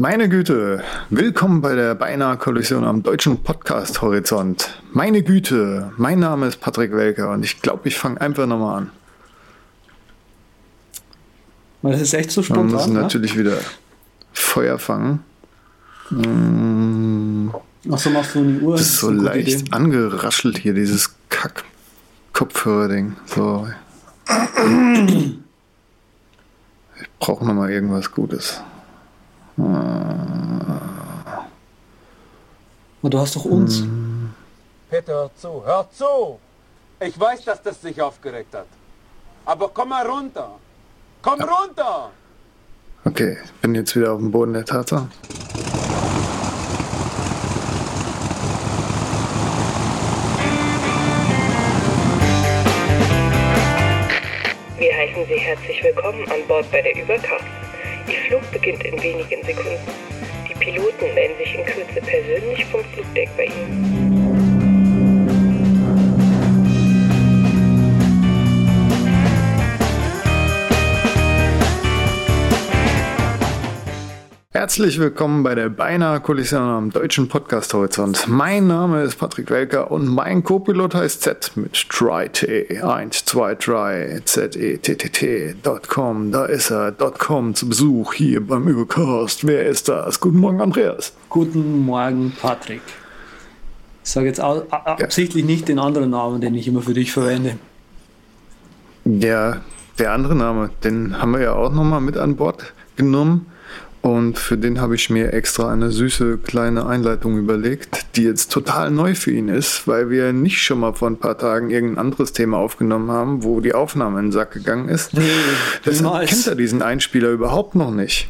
Meine Güte, willkommen bei der beinahe Kollision am deutschen Podcast Horizont. Meine Güte, mein Name ist Patrick Welker und ich glaube, ich fange einfach nochmal an. Das ist echt so spontan. Wir müssen ne? natürlich wieder Feuer fangen. Mm, Achso, machst du die Uhr? Das ist so eine gute leicht Idee. angeraschelt hier, dieses Kack-Kopfhörer-Ding. So. Ich brauche nochmal irgendwas Gutes. Aber du hast doch uns. Peter, hör zu, hör zu! Ich weiß, dass das dich aufgeregt hat. Aber komm mal runter! Komm runter! Okay, ich bin jetzt wieder auf dem Boden der Tatsache. Wir heißen Sie herzlich willkommen an Bord bei der Überkraft. Ihr Flug beginnt in wenigen Sekunden. Die Piloten melden sich in Kürze persönlich vom Flugdeck bei Ihnen. Herzlich willkommen bei der beinahe Kollision am deutschen Podcast Horizont. Mein Name ist Patrick Welker und mein Co-Pilot heißt Z mit tryt123zettt.com. Da ist er, .com zu Besuch hier beim Übercast. Wer ist das? Guten Morgen, Andreas. Guten Morgen, Patrick. Ich sage jetzt absichtlich nicht den anderen Namen, den ich immer für dich verwende. Ja, der andere Name, den haben wir ja auch nochmal mit an Bord genommen. Und für den habe ich mir extra eine süße kleine Einleitung überlegt, die jetzt total neu für ihn ist, weil wir nicht schon mal vor ein paar Tagen irgendein anderes Thema aufgenommen haben, wo die Aufnahme in den Sack gegangen ist. Nee, Deshalb niemals. kennt er diesen Einspieler überhaupt noch nicht.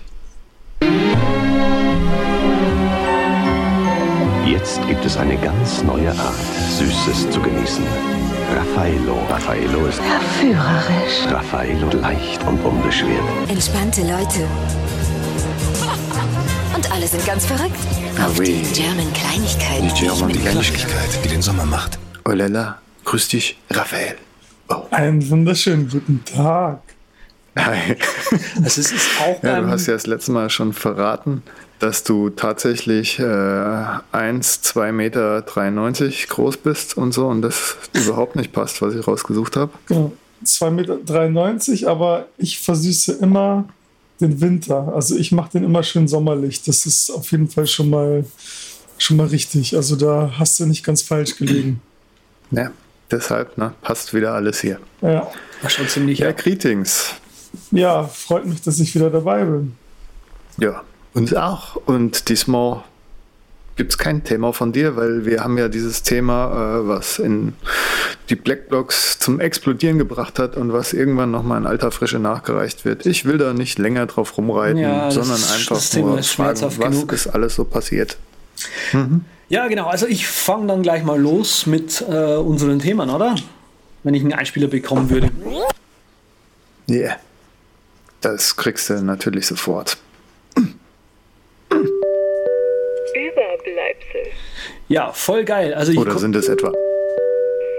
Jetzt gibt es eine ganz neue Art, Süßes zu genießen. Raffaello. Raffaello ist Verführerisch. Raffaello leicht und unbeschwert. Entspannte Leute. Und alle sind ganz verrückt. Auf oui. die German Kleinigkeiten. Die German Kleinigkeit. die den Sommer macht. Oh grüß dich, Raphael. Oh. Einen wunderschönen guten Tag. Hi. Also es ist auch Ja, du hast ja das letzte Mal schon verraten, dass du tatsächlich äh, 1, 2 Meter 93 groß bist und so und das überhaupt nicht passt, was ich rausgesucht habe. Genau. 2,93 Meter, aber ich versüße immer den Winter. Also ich mache den immer schön sommerlich. Das ist auf jeden Fall schon mal, schon mal richtig. Also da hast du nicht ganz falsch gelegen. Ja, deshalb ne, passt wieder alles hier. Ja, war schon ziemlich. Ja, Greetings. ja freut mich, dass ich wieder dabei bin. Ja, uns auch. Und diesmal gibt es kein Thema von dir, weil wir haben ja dieses Thema, äh, was in die Blackblocks zum Explodieren gebracht hat und was irgendwann nochmal in alter Frische nachgereicht wird. Ich will da nicht länger drauf rumreiten, Ja, sondern einfach nur fragen, was genug. ist alles so passiert. Ja, genau. Also ich fange dann gleich mal los mit äh, unseren Themen, oder? Wenn ich einen Einspieler bekommen würde. Yeah. Das kriegst du natürlich sofort. Ja, voll geil. Also ich Oder sind es etwa?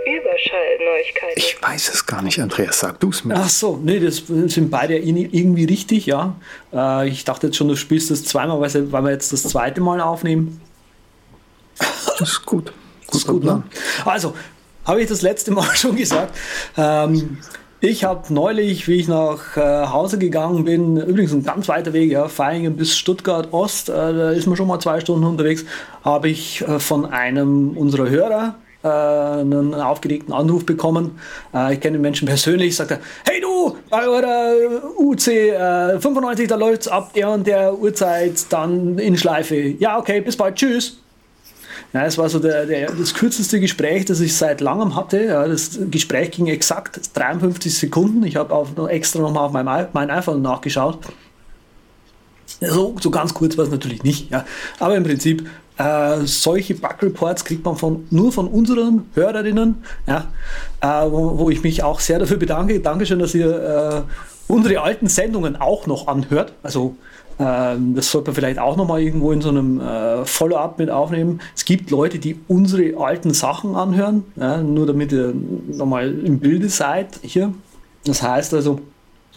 Überschallneuigkeiten. Ich weiß es gar nicht, Andreas. Sag du es mir. Ach so, nee, das sind beide irgendwie richtig, ja. Äh, ich dachte jetzt schon, du spielst das zweimal, weil wir jetzt das zweite Mal aufnehmen. Das ist gut. Das ist gut, ne? Also, habe ich das letzte Mal schon gesagt. Ähm, ich habe neulich, wie ich nach äh, Hause gegangen bin, übrigens ein ganz weiter Weg, ja, Feingen bis Stuttgart Ost, äh, da ist man schon mal zwei Stunden unterwegs, habe ich äh, von einem unserer Hörer äh, einen aufgeregten Anruf bekommen. Äh, ich kenne den Menschen persönlich, sagt er, hey du, bei eurer UC äh, 95, da läuft's ab der und der Uhrzeit dann in Schleife. Ja, okay, bis bald, tschüss. Ja, es war so der, der, das kürzeste Gespräch, das ich seit langem hatte. Ja, das Gespräch ging exakt 53 Sekunden. Ich habe noch extra nochmal auf mein iPhone nachgeschaut. So, so ganz kurz war es natürlich nicht. Ja. Aber im Prinzip, äh, solche Bug-Reports kriegt man von, nur von unseren Hörerinnen, ja, äh, wo, wo ich mich auch sehr dafür bedanke. Dankeschön, dass ihr äh, unsere alten Sendungen auch noch anhört. Also das sollte man vielleicht auch nochmal irgendwo in so einem äh, Follow-up mit aufnehmen. Es gibt Leute, die unsere alten Sachen anhören, ja, nur damit ihr nochmal im Bilde seid hier. Das heißt also,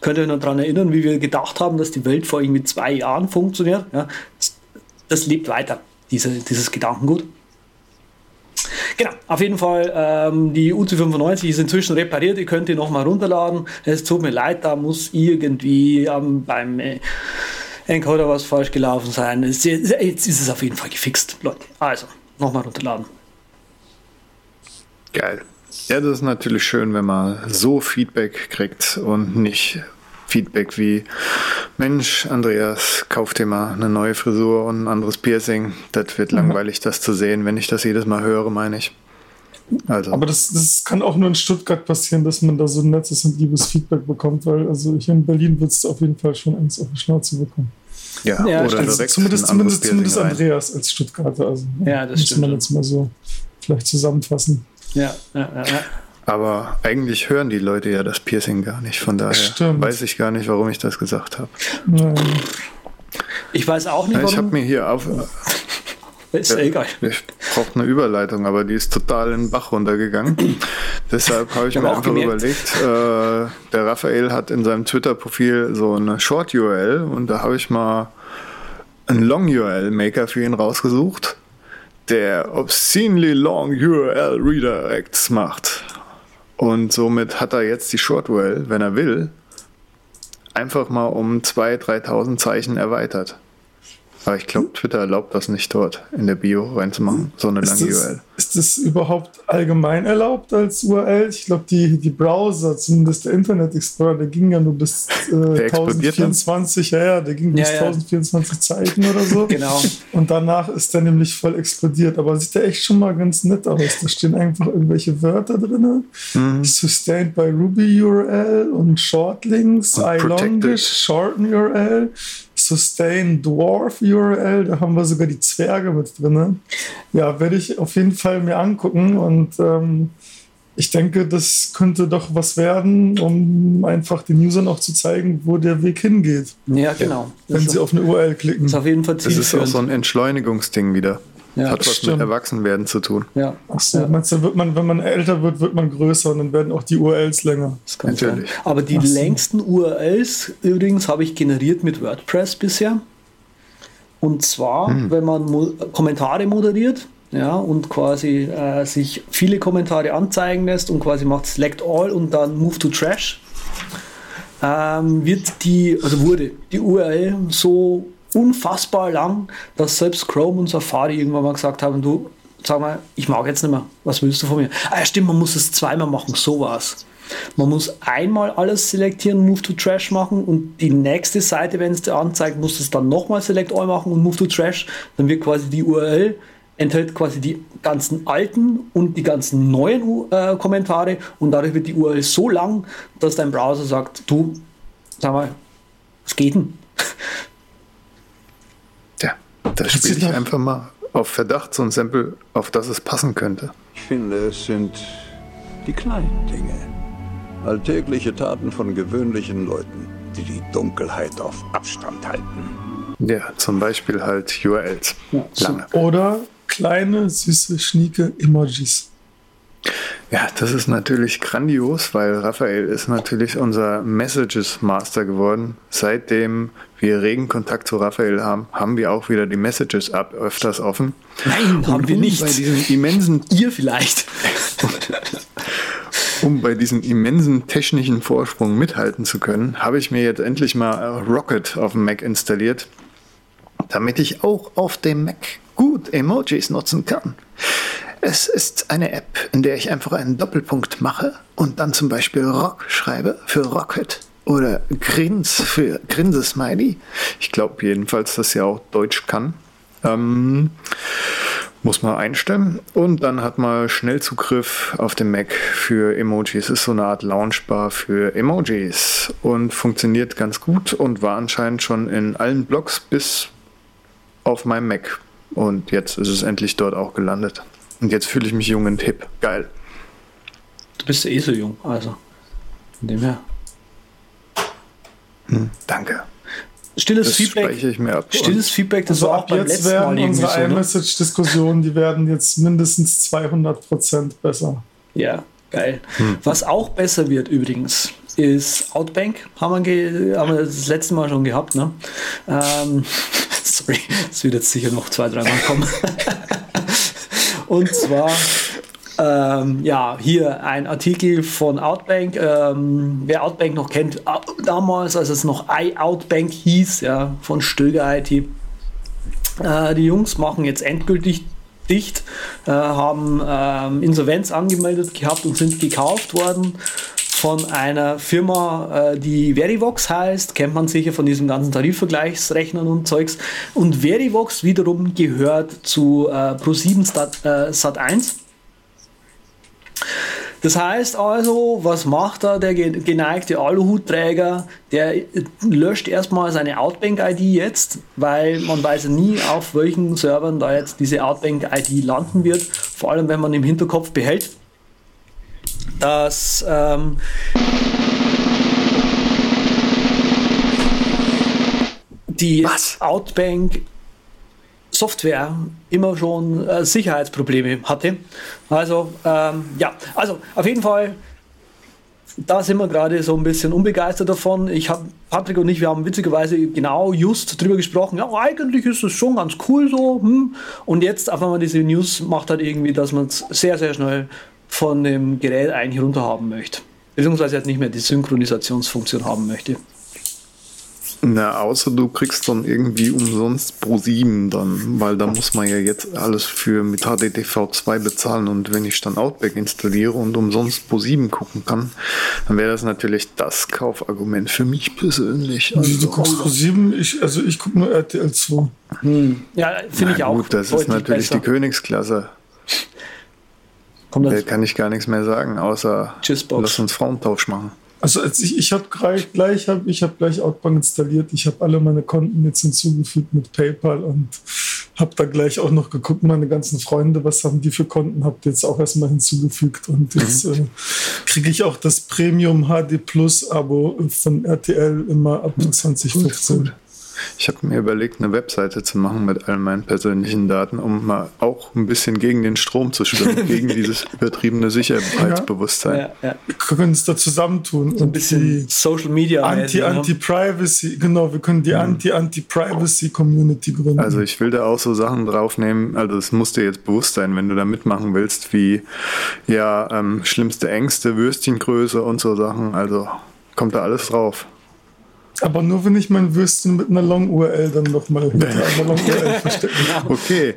Könnt ihr euch noch daran erinnern, wie wir gedacht haben, dass die Welt vor irgendwie zwei Jahren funktioniert? Ja, das, das lebt weiter, diese, dieses Gedankengut. Genau, auf jeden Fall, ähm, die UC95 ist inzwischen repariert, ihr könnt die nochmal runterladen. Es tut mir leid, da muss irgendwie ähm, beim äh, Encoder was falsch gelaufen sein. Jetzt ist es auf jeden Fall gefixt, Leute. Also, nochmal runterladen. Geil. Ja, das ist natürlich schön, wenn man so Feedback kriegt und nicht Feedback wie, Mensch, Andreas, kauf dir mal eine neue Frisur und ein anderes Piercing. Das wird langweilig, das zu sehen, wenn ich das jedes Mal höre, meine ich. Also. Aber das, das kann auch nur in Stuttgart passieren, dass man da so nettes und liebes Feedback bekommt, weil also ich in Berlin würde es auf jeden Fall schon eins auf die Schnauze bekommen. Ja, Ja, oder Also zumindest ein zumindest, zumindest. Andreas als Stuttgarter. Also, Ja, das muss stimmt man jetzt mal so vielleicht zusammenfassen. Ja, ja, ja. ja. Aber eigentlich hören die Leute ja das Piercing gar nicht. Von daher Stimmt. weiß ich gar nicht, warum ich das gesagt habe. Nein. Ich weiß auch nicht, Ja, ich habe warum. mir hier auf. Ist ja egal. Ich brauche eine Überleitung, aber die ist total in den Bach runtergegangen. Deshalb habe ich mir einfach gemerkt. überlegt, äh, der Raphael hat in seinem Twitter-Profil so eine Short-URL und da habe ich mal einen Long-URL-Maker für ihn rausgesucht, der obscenely long URL Redirects macht. Und somit hat er jetzt die Short-URL, wenn er will, einfach mal um 2.000, 3.000 Zeichen erweitert. Aber ich glaube, Twitter erlaubt das nicht dort in der Bio reinzumachen, so eine Ist lange das, URL. ist das überhaupt allgemein erlaubt als URL? Ich glaube, die, die Browser, zumindest der Internet Explorer, der ging ja nur bis äh, Der explodiert dann? 1024, ja, ja, der ging bis Ja, ja. 1024 Zeichen oder so. Genau. Und danach ist der nämlich voll explodiert. Aber sieht der echt schon mal ganz nett aus. Da stehen einfach irgendwelche Wörter drin. Mhm. Sustained by Ruby URL und Shortlinks, iLongish, Shorten URL, Sustain Dwarf URL. Da haben wir sogar die Zwerge mit drin. Ja, werde ich auf jeden Fall mir angucken. Und ähm, ich denke, das könnte doch was werden, um einfach den Usern auch zu zeigen, wo der Weg hingeht, Ja, genau. Wenn sie auf eine URL klicken. ist auf jeden Fall Das ist auch zielführend. so ein Entschleunigungsding wieder. Ja, Hat was stimmt. mit Erwachsenwerden zu tun. ja, Ach so, ja. meinst du, wird man, wenn man älter wird, wird man größer und dann werden auch die URLs länger. Das kann Natürlich. sein. Aber die Ach so. längsten URLs übrigens habe ich generiert mit WordPress bisher. Und zwar, Hm. wenn man Mo Kommentare moderiert, ja, und quasi äh, sich viele Kommentare anzeigen lässt und quasi macht Select All und dann Move to Trash, ähm, wird die, also wurde die URL so unfassbar lang, dass selbst Chrome und Safari irgendwann mal gesagt haben, du, sag mal, ich mag jetzt nicht mehr, was willst du von mir? Ah ja, stimmt, man muss es zweimal machen, so war's. Man muss einmal alles selektieren, Move to Trash machen und die nächste Seite, wenn es dir anzeigt, muss es dann nochmal Select All machen und Move to Trash. Dann wird quasi die URL enthält quasi die ganzen alten und die ganzen neuen äh, Kommentare und dadurch wird die URL so lang, dass dein Browser sagt, du, sag mal, was geht denn? Da sich spiele ich einfach mal auf Verdacht so ein Sample, auf das es passen könnte. Ich finde, es sind die kleinen Dinge. Alltägliche Taten von gewöhnlichen Leuten, die die Dunkelheit auf Abstand halten. Ja, zum Beispiel halt URLs. Lange. Oder kleine, süße, schnieke Emojis. Ja, das ist natürlich grandios, weil Raphael ist natürlich unser Messages Master geworden. Seitdem wir regen Kontakt zu Raphael haben, haben wir auch wieder die Messages App öfters offen. Nein, haben Und wir um nicht. Bei diesem immensen, Ihr vielleicht. um bei diesem immensen technischen Vorsprung mithalten zu können, habe ich mir jetzt endlich mal Rocket auf dem Mac installiert, damit ich auch auf dem Mac gut Emojis nutzen kann. Es ist eine App, in der ich einfach einen Doppelpunkt mache und dann zum Beispiel Rock schreibe für Rocket oder Grins für Grinsesmiley. Ich glaube jedenfalls, dass sie auch Deutsch kann. Ähm, muss man einstellen und dann hat man Schnellzugriff auf dem Mac für Emojis. Ist so eine Art Launchbar für Emojis und funktioniert ganz gut und war anscheinend schon in allen Blogs bis auf meinem Mac. Und jetzt ist es endlich dort auch gelandet. Und jetzt fühle ich mich jung und hip. Geil. Du bist eh so jung, also. Von dem her. Danke. Stilles Das Feedback. ich mir ab. Stilles Feedback, das Also war auch ab beim jetzt letzten Mal werden irgendwie unsere so. Ne? iMessage-Diskussionen, die werden jetzt mindestens 200% besser. Ja, geil. Hm. Was auch besser wird übrigens, ist Outbank, haben wir, haben wir das letzte Mal schon gehabt. Ne? Ähm, sorry, es wird jetzt sicher noch zwei, drei Mal kommen. Und zwar ähm, ja, hier ein Artikel von Outbank. Ähm, wer Outbank noch kennt, damals, als es noch iOutbank hieß, ja, von Stöger IT. Äh, die Jungs machen jetzt endgültig dicht, äh, haben ähm, Insolvenz angemeldet gehabt und sind gekauft worden von einer Firma, äh, die Verivox heißt, kennt man sicher von diesen ganzen Tarifvergleichsrechnern und Zeugs. Und Verivox wiederum gehört zu äh, Pro7 Sat, äh, Sat1. Das heißt also, was macht da der geneigte Aluhutträger? Der löscht erstmal seine Outbank-ID jetzt, weil man weiß ja nie, auf welchen Servern da jetzt diese Outbank-ID landen wird. Vor allem, wenn man im Hinterkopf behält, dass ähm, die Was? Outbank Software immer schon äh, Sicherheitsprobleme hatte. Also ähm, ja, also auf jeden Fall, da sind wir gerade so ein bisschen unbegeistert davon. Ich habe Patrick und ich, wir haben witzigerweise genau just drüber gesprochen. Ja, eigentlich ist es schon ganz cool so. Hm. Und jetzt auf einmal diese News macht halt irgendwie, dass man es sehr sehr schnell von dem Gerät eigentlich runter haben möchte. Beziehungsweise jetzt nicht mehr die Synchronisationsfunktion haben möchte. Na, außer du kriegst dann irgendwie umsonst Pro 7 dann, weil da muss man ja jetzt alles für mit HDTV 2 bezahlen und wenn ich dann Outback installiere und umsonst Pro 7 gucken kann, dann wäre das natürlich das Kaufargument für mich persönlich. Also, du guckst Pro 7, ich, also ich gucke nur RTL 2. Hm. Ja, finde ich auch. Gut, das ist natürlich besser. die Königsklasse. Da kann ich gar nichts mehr sagen, außer Tschüss, lass uns Frauentausch machen. Also als ich, ich habe gleich, gleich hab, ich habe gleich Outbank installiert. Ich habe alle meine Konten jetzt hinzugefügt mit PayPal und habe da gleich auch noch geguckt, meine ganzen Freunde, was haben die für Konten, habe jetzt auch erstmal hinzugefügt und jetzt äh, kriege ich auch das Premium HD Plus Abo von RTL immer ab 2015. Gut, gut. Ich habe mir überlegt, eine Webseite zu machen mit all meinen persönlichen Daten, um mal auch ein bisschen gegen den Strom zu schwimmen, gegen dieses übertriebene Sicherheitsbewusstsein. Ja, ja. Wir können uns da zusammentun. So ein bisschen Social Media. Anti, ne? Genau, wir können die. Anti-Anti-Privacy-Community gründen. Also ich will da auch so Sachen draufnehmen, also es muss dir jetzt bewusst sein, wenn du da mitmachen willst, wie ja, ähm, schlimmste Ängste, Würstchengröße und so Sachen, also kommt da alles drauf. Aber nur wenn ich mein Würstchen mit einer Long-URL dann nochmal hinter einer Long-URL verstecke. Okay.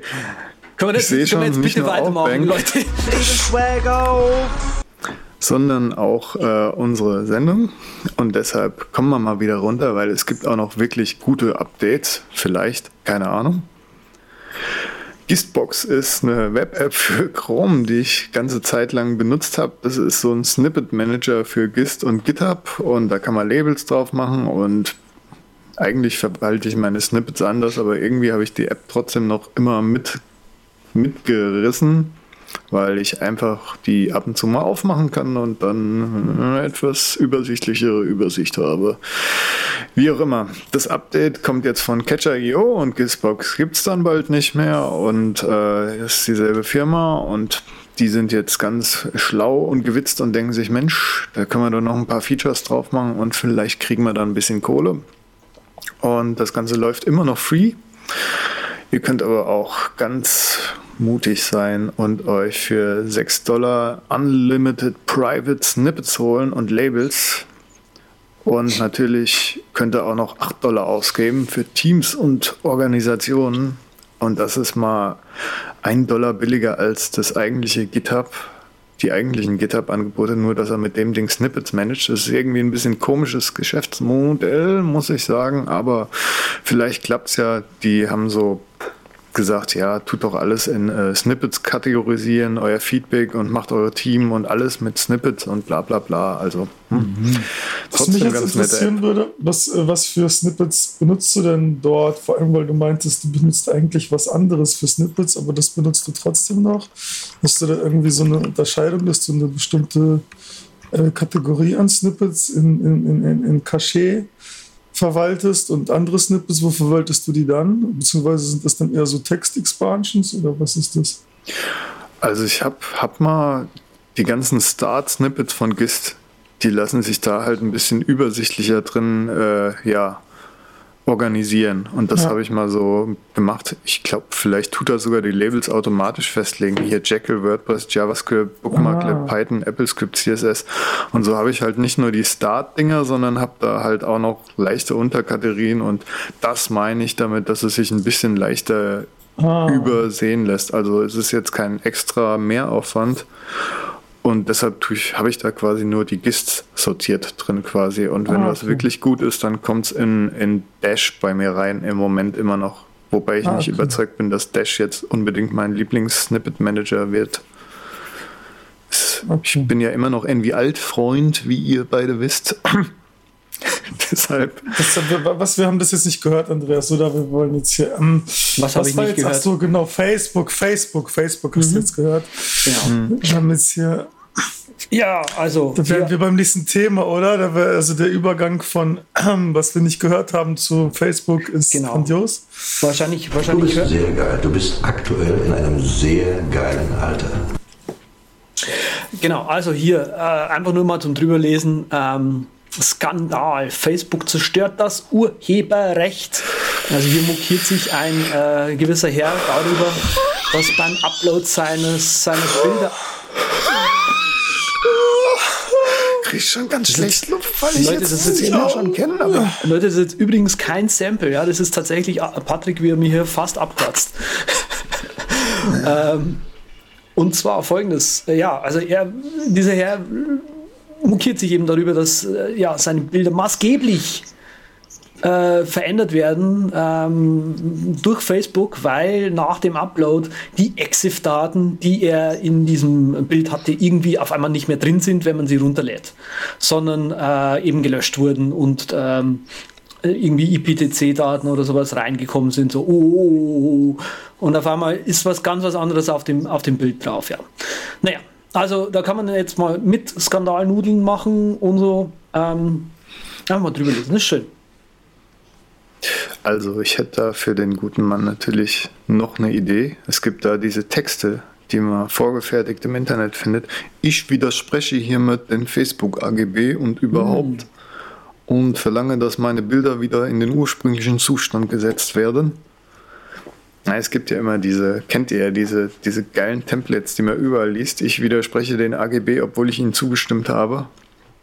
Können wir, das, können wir jetzt bitte weitermachen, Leute? sondern auch äh, unsere Sendung. Und deshalb kommen wir mal wieder runter, weil es gibt auch noch wirklich gute Updates. Vielleicht, keine Ahnung. Gistbox ist eine Web-App für Chrome, die ich ganze Zeit lang benutzt habe. Das ist so ein Snippet-Manager für Gist und GitHub und da kann man Labels drauf machen und eigentlich verwalte ich meine Snippets anders, aber irgendwie habe ich die App trotzdem noch immer mit, mitgerissen weil ich einfach die ab und zu mal aufmachen kann und dann eine etwas übersichtlichere Übersicht habe. Wie auch immer, das Update kommt jetzt von Catcher.io und Gizbox gibt es dann bald nicht mehr und äh, ist dieselbe Firma und die sind jetzt ganz schlau und gewitzt und denken sich, Mensch, da können wir doch noch ein paar Features drauf machen und vielleicht kriegen wir da ein bisschen Kohle. Und das Ganze läuft immer noch free. Ihr könnt aber auch ganz mutig sein und euch für 6 Dollar Unlimited Private Snippets holen und Labels. Und natürlich könnt ihr auch noch 8 Dollar ausgeben für Teams und Organisationen. Und das ist mal 1 Dollar billiger als das eigentliche GitHub, die eigentlichen GitHub-Angebote, nur dass er mit dem Ding Snippets managt. Das ist irgendwie ein bisschen komisches Geschäftsmodell, muss ich sagen, aber vielleicht klappt es ja. Die haben so gesagt, ja, tut doch alles in äh, Snippets kategorisieren, euer Feedback und macht euer Team und alles mit Snippets und bla bla bla. Also hm. mhm. was mich jetzt interessieren würde, was, äh, was für Snippets benutzt du denn dort? Vor allem, weil du meintest, du benutzt eigentlich was anderes für Snippets, aber das benutzt du trotzdem noch. Hast du da irgendwie so eine Unterscheidung, dass du eine bestimmte äh, Kategorie an Snippets in, in, in, in Cachet verwaltest und andere Snippets, wo verwaltest du die dann? Beziehungsweise sind das dann eher so Text-Expansions oder was ist das? Also ich habe hab mal die ganzen Start-Snippets von GIST die lassen sich da halt ein bisschen übersichtlicher drin, äh, ja, organisieren. Und das Ja. habe ich mal so gemacht. Ich glaube, vielleicht tut er sogar die Labels automatisch festlegen. Hier Jekyll, WordPress, JavaScript, Bookmarklet, Ah. Python, AppleScript, CSS. Und so habe ich halt nicht nur die Start-Dinger, sondern habe da halt auch noch leichte Unterkategorien. Und das meine ich damit, dass es sich ein bisschen leichter Ah. übersehen lässt. Also es ist jetzt kein extra Mehraufwand. Und deshalb habe ich da quasi nur die GISTs sortiert drin quasi. Und wenn Ah, was okay. wirklich gut ist, dann kommt es in, in Dash bei mir rein im Moment immer noch. Wobei ich Ah, nicht okay. überzeugt bin, dass Dash jetzt unbedingt mein Lieblings-Snippet-Manager wird. Okay. Ich bin ja immer noch irgendwie Altfreund, wie ihr beide wisst. Deshalb, Das, was, wir haben das jetzt nicht gehört, Andreas, oder? Wir wollen jetzt hier. Ähm, Was habe ich war nicht jetzt? Ach gehört? so, genau, Facebook, Facebook, Facebook hast du jetzt gehört. Genau. Wir haben jetzt hier, Ja, also da wären hier, wir beim nächsten Thema, oder? Da wär, also der Übergang von, was wir nicht gehört haben, zu Facebook ist Genau. grandios. wahrscheinlich, Du wahrscheinlich bist sehr geil. Du bist aktuell in einem sehr geilen Alter. Genau, also hier äh, einfach nur mal zum drüberlesen. Ähm, Skandal. Facebook zerstört das Urheberrecht. Also hier mokiert sich ein äh, gewisser Herr darüber, dass beim Upload seines, seiner Bilder. Krieg ich schon ganz schlecht Luft, weil ich Leute, jetzt das ist das immer Thema schon kenne. Aber Leute, das ist jetzt übrigens kein Sample, ja. Das ist tatsächlich äh, Patrick, wie er mir hier fast abkratzt. ähm, und zwar folgendes: Ja, also er, dieser Herr mokiert sich eben darüber, dass äh, ja, seine Bilder maßgeblich äh, verändert werden ähm, durch Facebook, weil nach dem Upload die EXIF-Daten, die er in diesem Bild hatte, irgendwie auf einmal nicht mehr drin sind, wenn man sie runterlädt, sondern äh, eben gelöscht wurden und ähm, irgendwie IPTC-Daten oder sowas reingekommen sind, so oh, oh, oh, oh. und auf einmal ist was ganz was anderes auf dem, auf dem Bild drauf, ja. Naja, also da kann man jetzt mal mit Skandalnudeln machen und so. Ähm, einfach mal drüber lesen, ist schön. Also, ich hätte da für den guten Mann natürlich noch eine Idee. Es gibt da diese Texte, die man vorgefertigt im Internet findet. Ich widerspreche hiermit den Facebook AGB und überhaupt und verlange, dass meine Bilder wieder in den ursprünglichen Zustand gesetzt werden. Es gibt ja immer diese, kennt ihr ja diese, diese geilen Templates, die man überall liest. Ich widerspreche den AGB, obwohl ich ihnen zugestimmt habe.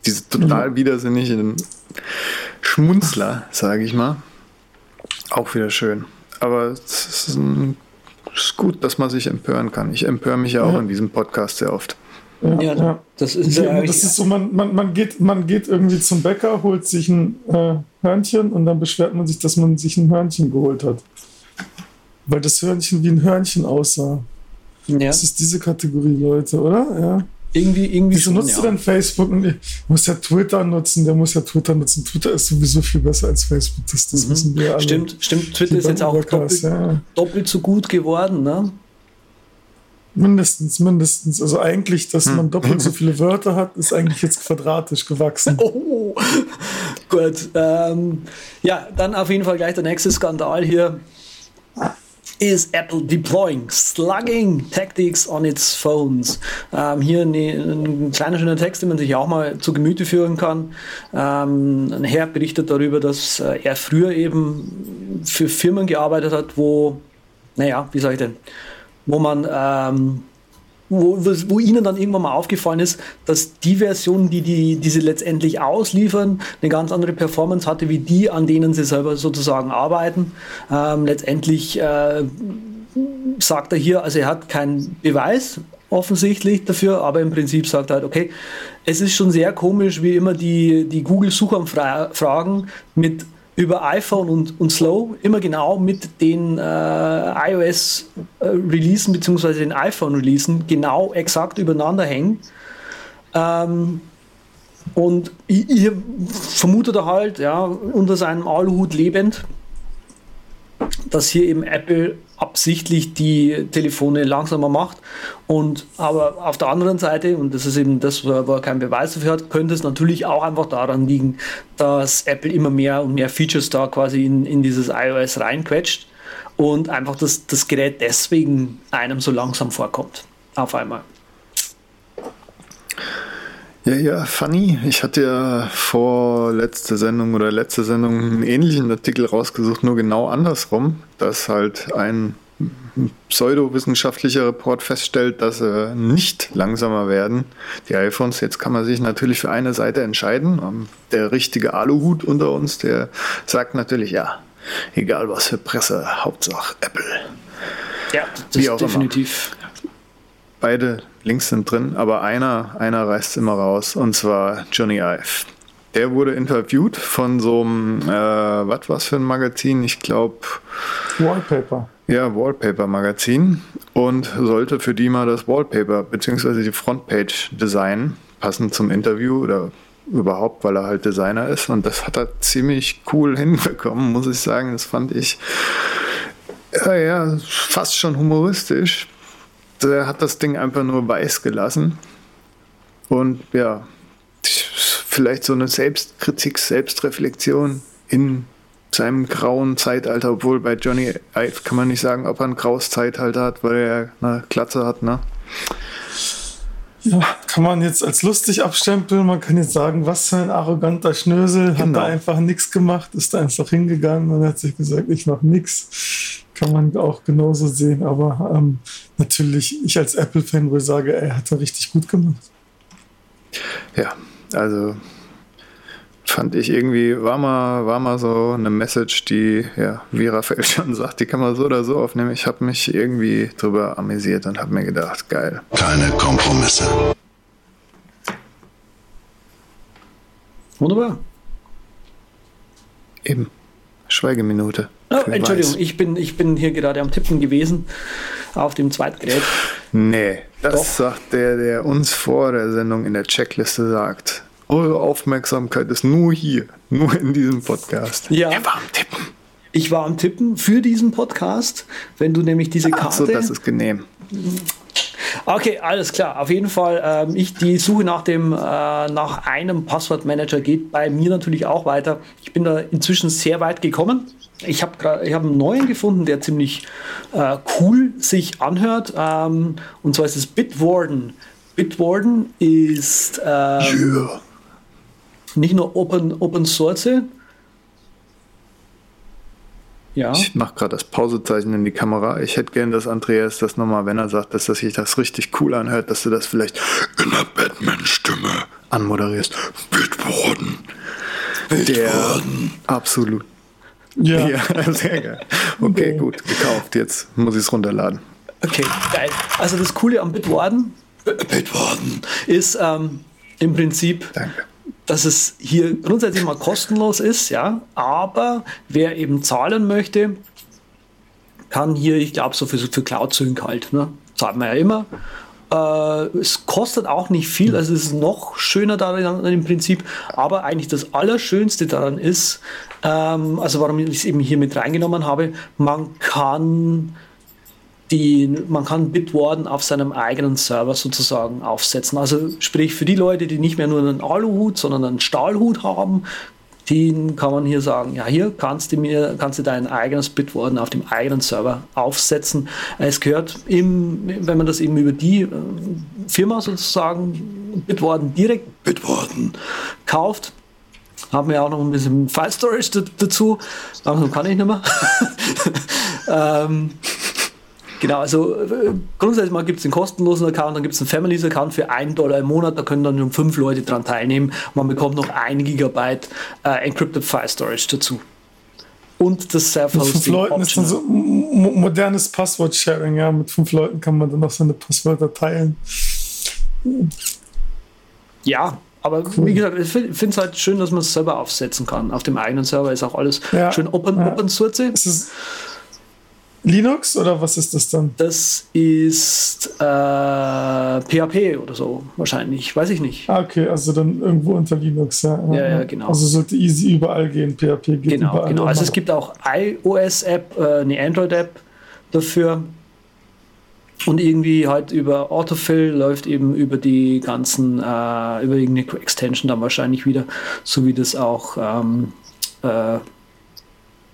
Diese total widersinnigen Schmunzler, sage ich mal. Auch wieder schön. Aber es ist, ein, es ist gut, dass man sich empören kann. Ich empöre mich ja auch Ja. in diesem Podcast sehr oft. Ja, Ja, das ist Ja, ja das ist so, man, man, man, geht, man geht irgendwie zum Bäcker, holt sich ein äh, Hörnchen und dann beschwert man sich, dass man sich ein Hörnchen geholt hat. Weil das Hörnchen wie ein Hörnchen aussah. ja, Das ist diese Kategorie, Leute, oder? Ja. Irgendwie, irgendwie Wieso schon, nutzt ja. du denn Facebook? Und ich muss ja Twitter nutzen, der muss ja Twitter nutzen. Twitter ist sowieso viel besser als Facebook, das, das wissen wir alle. Mhm. Stimmt, stimmt. Twitter ist jetzt auch doppelt, ja. doppelt so gut geworden, ne? Mindestens, mindestens. Also eigentlich, dass man doppelt so viele Wörter hat, ist eigentlich jetzt quadratisch gewachsen. Oh, gut. Ähm, ja, dann auf jeden Fall gleich der nächste Skandal hier. Is Apple deploying slugging tactics on its phones? Ähm, hier eine, ein kleiner schöner Text, den man sich auch mal zu Gemüte führen kann. Ähm, ein Herr berichtet darüber, dass äh, er früher eben für Firmen gearbeitet hat, wo, naja, wie sage ich denn, wo man ähm, wo, wo ihnen dann irgendwann mal aufgefallen ist, dass die Version, die, die, die sie letztendlich ausliefern, eine ganz andere Performance hatte, wie die, an denen sie selber sozusagen arbeiten. Ähm, letztendlich äh, sagt er hier, also er hat keinen Beweis offensichtlich dafür, aber im Prinzip sagt er halt, okay, es ist schon sehr komisch, wie immer die, die Google-Suchanfragen mit über iPhone und, und Slow immer genau mit den äh, iOS-Releasen bzw. den iPhone-Releasen genau exakt übereinander hängen. Ähm, und ich, ich vermutet er halt, ja, unter seinem Aluhut lebend, dass hier eben Apple absichtlich die Telefone langsamer macht. Und aber auf der anderen Seite, und das ist eben das, wo er keinen Beweis dafür hat, könnte es natürlich auch einfach daran liegen, dass Apple immer mehr und mehr Features da quasi in, in dieses iOS reinquetscht und einfach das, das Gerät deswegen einem so langsam vorkommt. Auf einmal. Ja, ja, funny. Ich hatte ja vor letzte Sendung oder letzte Sendung einen ähnlichen Artikel rausgesucht, nur genau andersrum, dass halt ein pseudowissenschaftlicher Report feststellt, dass sie nicht langsamer werden, die iPhones. Jetzt kann man sich natürlich für eine Seite entscheiden. Der richtige Aluhut unter uns, der sagt natürlich, ja, egal was für Presse, Hauptsache Apple. Ja, das Wie auch immer. Beide Links sind drin, aber einer, einer reißt immer raus, und zwar Johnny Ive. Der wurde interviewt von so einem, äh, was war's für ein Magazin? Ich glaube, Wallpaper. ja, Wallpaper-Magazin und sollte für die mal das Wallpaper bzw. die Frontpage designen, passend zum Interview oder überhaupt, weil er halt Designer ist. Und das hat er ziemlich cool hinbekommen, muss ich sagen. Das fand ich ja, ja, fast schon humoristisch. Der hat das Ding einfach nur weiß gelassen. Und ja, vielleicht so eine Selbstkritik, Selbstreflexion in seinem grauen Zeitalter, obwohl bei Johnny Ive kann man nicht sagen, ob er ein graues Zeitalter hat, weil er eine Glatze hat, ne? Ja, kann man jetzt als lustig abstempeln. Man kann jetzt sagen, was für ein arroganter Schnösel, hat Genau. da einfach nichts gemacht, ist da einfach hingegangen und hat sich gesagt, ich mach nix. Kann man auch genauso sehen. Aber ähm, natürlich, ich als Apple-Fan wohl sage, er hat er richtig gut gemacht. Ja, also fand ich irgendwie, war mal, war mal so eine Message, die, ja, wie Raphael schon sagt, die kann man so oder so aufnehmen. Ich habe mich irgendwie drüber amüsiert und habe mir gedacht, geil. Keine Kompromisse. Wunderbar. Eben. Schweigeminute. Oh, Entschuldigung, Weiß. ich bin, ich bin hier gerade am Tippen gewesen auf dem zweiten Gerät. Nee, das Doch. sagt der, der uns vor der Sendung in der Checkliste sagt. Eure Aufmerksamkeit ist nur hier, nur in diesem Podcast. Ja. Er war am Tippen. Ich war am Tippen für diesen Podcast, wenn du nämlich diese Ach Karte. so, das ist genehm. Okay, alles klar. Auf jeden Fall, ähm, ich, die Suche nach dem äh, nach einem Passwortmanager geht bei mir natürlich auch weiter. Ich bin da inzwischen sehr weit gekommen. Ich habe ich hab einen neuen gefunden, der ziemlich äh, cool sich anhört. Ähm, und zwar ist es Bitwarden. Bitwarden ist ähm, nicht nur Open, Open Source. Ja. Ich mache gerade das Pausezeichen in die Kamera. Ich hätte gern, dass Andreas das nochmal, wenn er sagt, dass das sich das richtig cool anhört, dass du das vielleicht in der Batman-Stimme anmoderierst. Bitwarden. Der absolut. Ja, Ja, sehr geil. Okay, gut, gekauft. Jetzt muss ich es runterladen. Okay, geil. Also das Coole am Bitwarden, Bitwarden ist ähm, im Prinzip, Danke. dass es hier grundsätzlich mal kostenlos ist, ja, aber wer eben zahlen möchte, kann hier, ich glaube, so für, für Cloud Sync halt, ne? zahlt man ja immer. Äh, es kostet auch nicht viel, also es ist noch schöner daran im Prinzip, aber eigentlich das Allerschönste daran ist, ähm, also warum ich es eben hier mit reingenommen habe, man kann die, man kann Bitwarden auf seinem eigenen Server sozusagen aufsetzen. Also sprich für die Leute, die nicht mehr nur einen Aluhut, sondern einen Stahlhut haben, den kann man hier sagen, ja hier kannst du mir, kannst du dein eigenes Bitwarden auf dem eigenen Server aufsetzen. Es gehört im, wenn man das eben über die äh, Firma sozusagen Bitwarden direkt Bitwarden kauft, haben wir auch noch ein bisschen File Storage da- dazu. Langsam kann ich nicht mehr. ähm, Genau, also äh, grundsätzlich mal gibt es den kostenlosen Account, dann gibt es einen Families Account für 1 Dollar im Monat, da können dann schon fünf Leute dran teilnehmen. Man bekommt noch 1 Gigabyte äh, Encrypted File Storage dazu. Und das mit fünf Self-Hosting. Leuten ist dann so mo- modernes Passwort-Sharing, ja. Mit fünf Leuten kann man dann noch seine Passwörter teilen. Ja, aber wie gesagt, ich finde es halt schön, dass man es selber aufsetzen kann. Auf dem eigenen Server ist auch alles Ja, schön open, ja. open source. Ist es Linux oder was ist das dann? Das ist äh, PHP oder so, wahrscheinlich, weiß ich nicht. Ah, okay, also dann irgendwo unter Linux, ja. Ja, ja, genau. Also sollte easy überall gehen. PHP geht Genau, überall. genau. Also es gibt auch iOS-App, äh, eine Android-App dafür. Und irgendwie halt über Autofill läuft eben über die ganzen, äh, über irgendeine Extension dann wahrscheinlich wieder, so wie das auch, ähm, äh,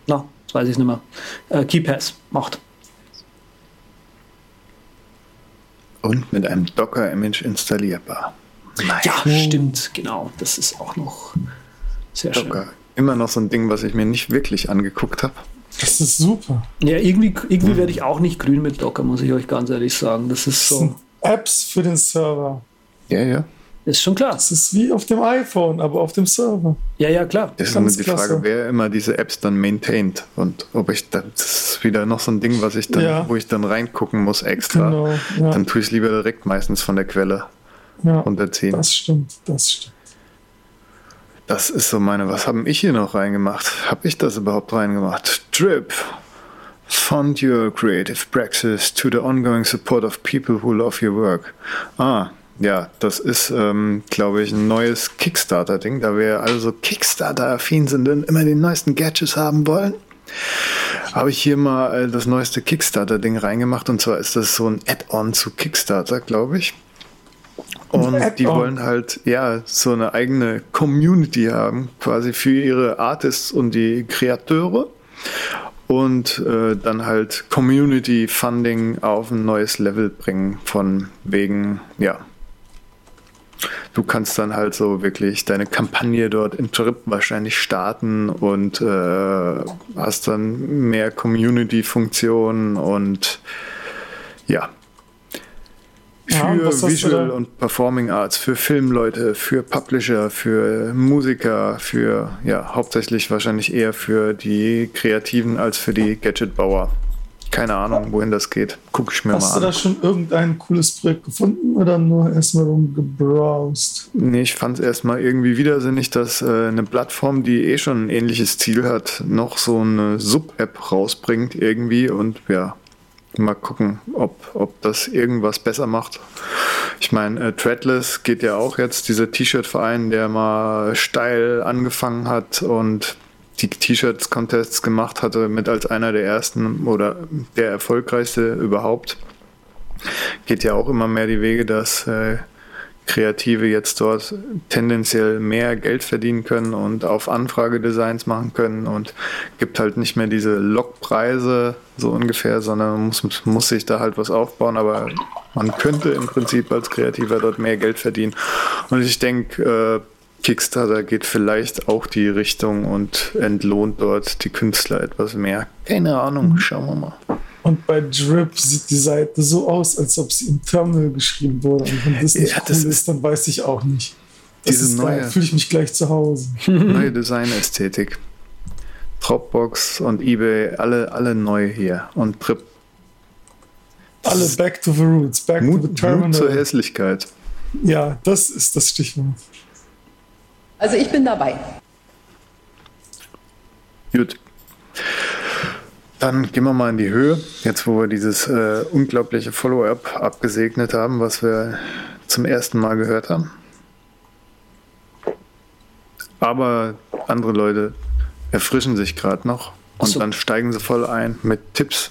na, jetzt weiß ich es nicht mehr, äh, KeyPass macht. Und mit einem Docker-Image installierbar. Ja, stimmt, genau. Das ist auch noch sehr schön. Docker. Immer noch so ein Ding, was ich mir nicht wirklich angeguckt habe. Das ist super. Ja, irgendwie, irgendwie werde ich auch nicht grün mit Docker, muss ich euch ganz ehrlich sagen. Das ist Das so. sind Apps für den Server. Ja, ja. Ist schon klar. Das ist wie auf dem iPhone, aber auf dem Server. Ja, ja, klar. Das ist immer Ganz die klasse. Frage, wer immer diese Apps dann maintaint und ob ich dann, das ist wieder noch so ein Ding, was ich dann, Ja. wo ich dann reingucken muss extra. Genau. Ja, Dann tue ich es lieber direkt meistens von der Quelle ja. runterziehen. Das stimmt, das stimmt. Das ist so meine, was haben ich hier noch reingemacht? Habe ich das überhaupt reingemacht? Drip. Fund your creative praxis to the ongoing support of people who love your work. Ah, ja, das ist, ähm, glaube ich, ein neues Kickstarter-Ding, da wir alle so Kickstarter-affin sind und immer die neuesten Gadgets haben wollen. Habe ich hier mal äh, das neueste Kickstarter-Ding reingemacht und zwar ist das so ein Add-on zu Kickstarter, glaube ich. Und die wollen halt, ja, so eine eigene Community haben, quasi für ihre Artists und die Kreateure. Und äh, dann halt Community Funding auf ein neues Level bringen, von wegen, ja. Du kannst dann halt so wirklich deine Kampagne dort in Trip wahrscheinlich starten und äh, hast dann mehr Community-Funktionen und ja, Ja, und für du Visual und Performing Arts, für Filmleute, für Publisher, für Musiker, für ja, hauptsächlich wahrscheinlich eher für die Kreativen als für die Gadgetbauer. Keine Ahnung, wohin das geht. Guck ich mir Hast du mal da an. schon irgendein cooles Projekt gefunden oder nur erstmal rumgebrowst? Nee, ich fand es erstmal irgendwie widersinnig, dass äh, eine Plattform, die eh schon ein ähnliches Ziel hat, noch so eine Sub-App rausbringt irgendwie und ja, mal gucken, ob, ob das irgendwas besser macht. Ich meine, äh, Threadless geht ja auch jetzt, dieser T-Shirt-Verein, der mal steil angefangen hat und die T-Shirts-Contests gemacht hatte, mit als einer der ersten oder der erfolgreichste überhaupt. Geht ja auch immer mehr die Wege, dass äh, Kreative jetzt dort tendenziell mehr Geld verdienen können und auf Anfrage Designs machen können und gibt halt nicht mehr diese Lockpreise so ungefähr, sondern muss, muss sich da halt was aufbauen, aber man könnte im Prinzip als Kreativer dort mehr Geld verdienen. Und ich denke, äh, Kickstarter geht vielleicht auch die Richtung und entlohnt dort die Künstler etwas mehr. Keine Ahnung, schauen wir mal. Und bei Drip sieht die Seite so aus, als ob sie im Terminal geschrieben wurde. Und wenn das nicht Ja, cool das ist, dann weiß ich auch nicht. Das Diese neue- Fühle ich mich gleich zu Hause. Neue Designästhetik. Dropbox und eBay, alle, alle neu hier. Und Trip. Alle back to the roots, back Mut, to the Mut zur terminal. Hässlichkeit. Ja, das ist das Stichwort. Also ich bin dabei. Gut. Dann gehen wir mal in die Höhe, jetzt wo wir dieses äh, unglaubliche Follow-up abgesegnet haben, was wir zum ersten Mal gehört haben. Aber andere Leute erfrischen sich gerade noch und so. dann steigen sie voll ein mit Tipps.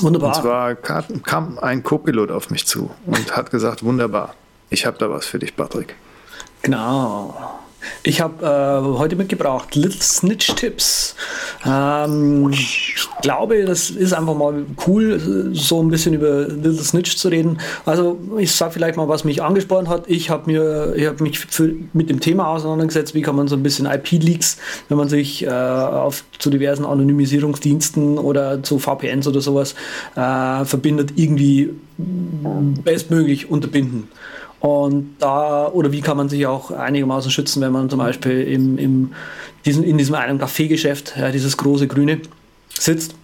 Wunderbar. Und zwar kam, kam ein Co-Pilot auf mich zu und hat gesagt, wunderbar, ich habe da was für dich, Patrick. Genau. Ich habe äh, heute mitgebracht Little Snitch Tipps. Ähm, ich glaube, das ist einfach mal cool, so ein bisschen über Little Snitch zu reden. Also ich sage vielleicht mal, was mich angespornt hat. Ich habe mir, ich habe mich für, mit dem Thema auseinandergesetzt, wie kann man so ein bisschen IP-Leaks, wenn man sich äh, auf zu diversen Anonymisierungsdiensten oder zu VPNs oder sowas äh, verbindet, irgendwie bestmöglich unterbinden. Und da, oder wie kann man sich auch einigermaßen schützen, wenn man zum Beispiel im, im, diesen, in diesem einen Kaffeegeschäft, ja, dieses große Grüne, sitzt,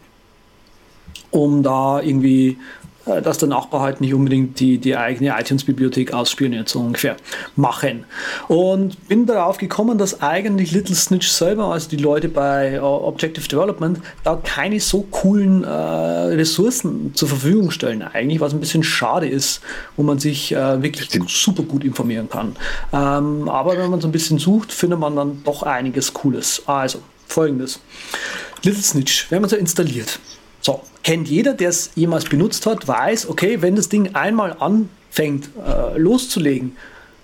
um da irgendwie, dass der Nachbar halt nicht unbedingt die, die eigene iTunes-Bibliothek ausspioniert, so ungefähr machen. Und bin darauf gekommen, dass eigentlich Little Snitch selber, also die Leute bei äh, Objective Development, da keine so coolen äh, Ressourcen zur Verfügung stellen, eigentlich, was ein bisschen schade ist, wo man sich äh, wirklich super gut informieren kann. Ähm, aber wenn man so ein bisschen sucht, findet man dann doch einiges Cooles. Also, folgendes. Little Snitch, wenn man so installiert. So, kennt jeder, der es jemals benutzt hat, weiß, okay, wenn das Ding einmal anfängt äh, loszulegen,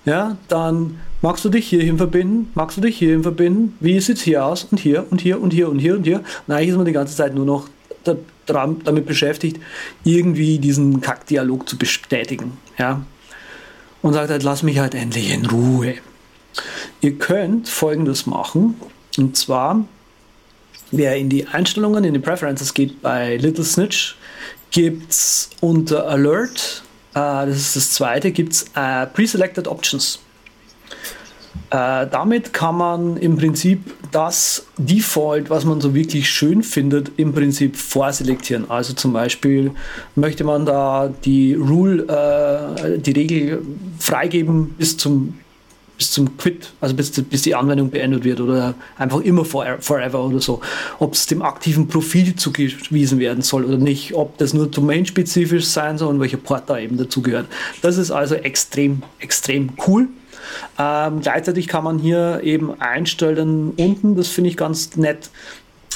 ja, dann magst du dich hierhin verbinden, magst du dich hierhin verbinden, wie sieht es hier aus und hier und hier und hier und hier und hier. Und eigentlich ist man die ganze Zeit nur noch da, dran, damit beschäftigt, irgendwie diesen Kackdialog zu bestätigen. Ja. und sagt halt, lass mich halt endlich in Ruhe. Ihr könnt folgendes machen, und zwar, wer in die Einstellungen, in die Preferences geht bei Little Snitch, gibt es unter Alert, äh, das ist das zweite, gibt es äh, Pre-Selected Options. Äh, damit kann man im Prinzip das Default, was man so wirklich schön findet, im Prinzip vorselektieren. Also zum Beispiel möchte man da die Rule, äh, die Regel freigeben bis zum bis zum Quit, also bis, bis die Anwendung beendet wird oder einfach immer forever oder so. Ob es dem aktiven Profil zugewiesen werden soll oder nicht, ob das nur domain-spezifisch sein soll und welcher Port da eben dazugehört. Das ist also extrem, extrem cool. Ähm, gleichzeitig kann man hier eben einstellen unten, das finde ich ganz nett,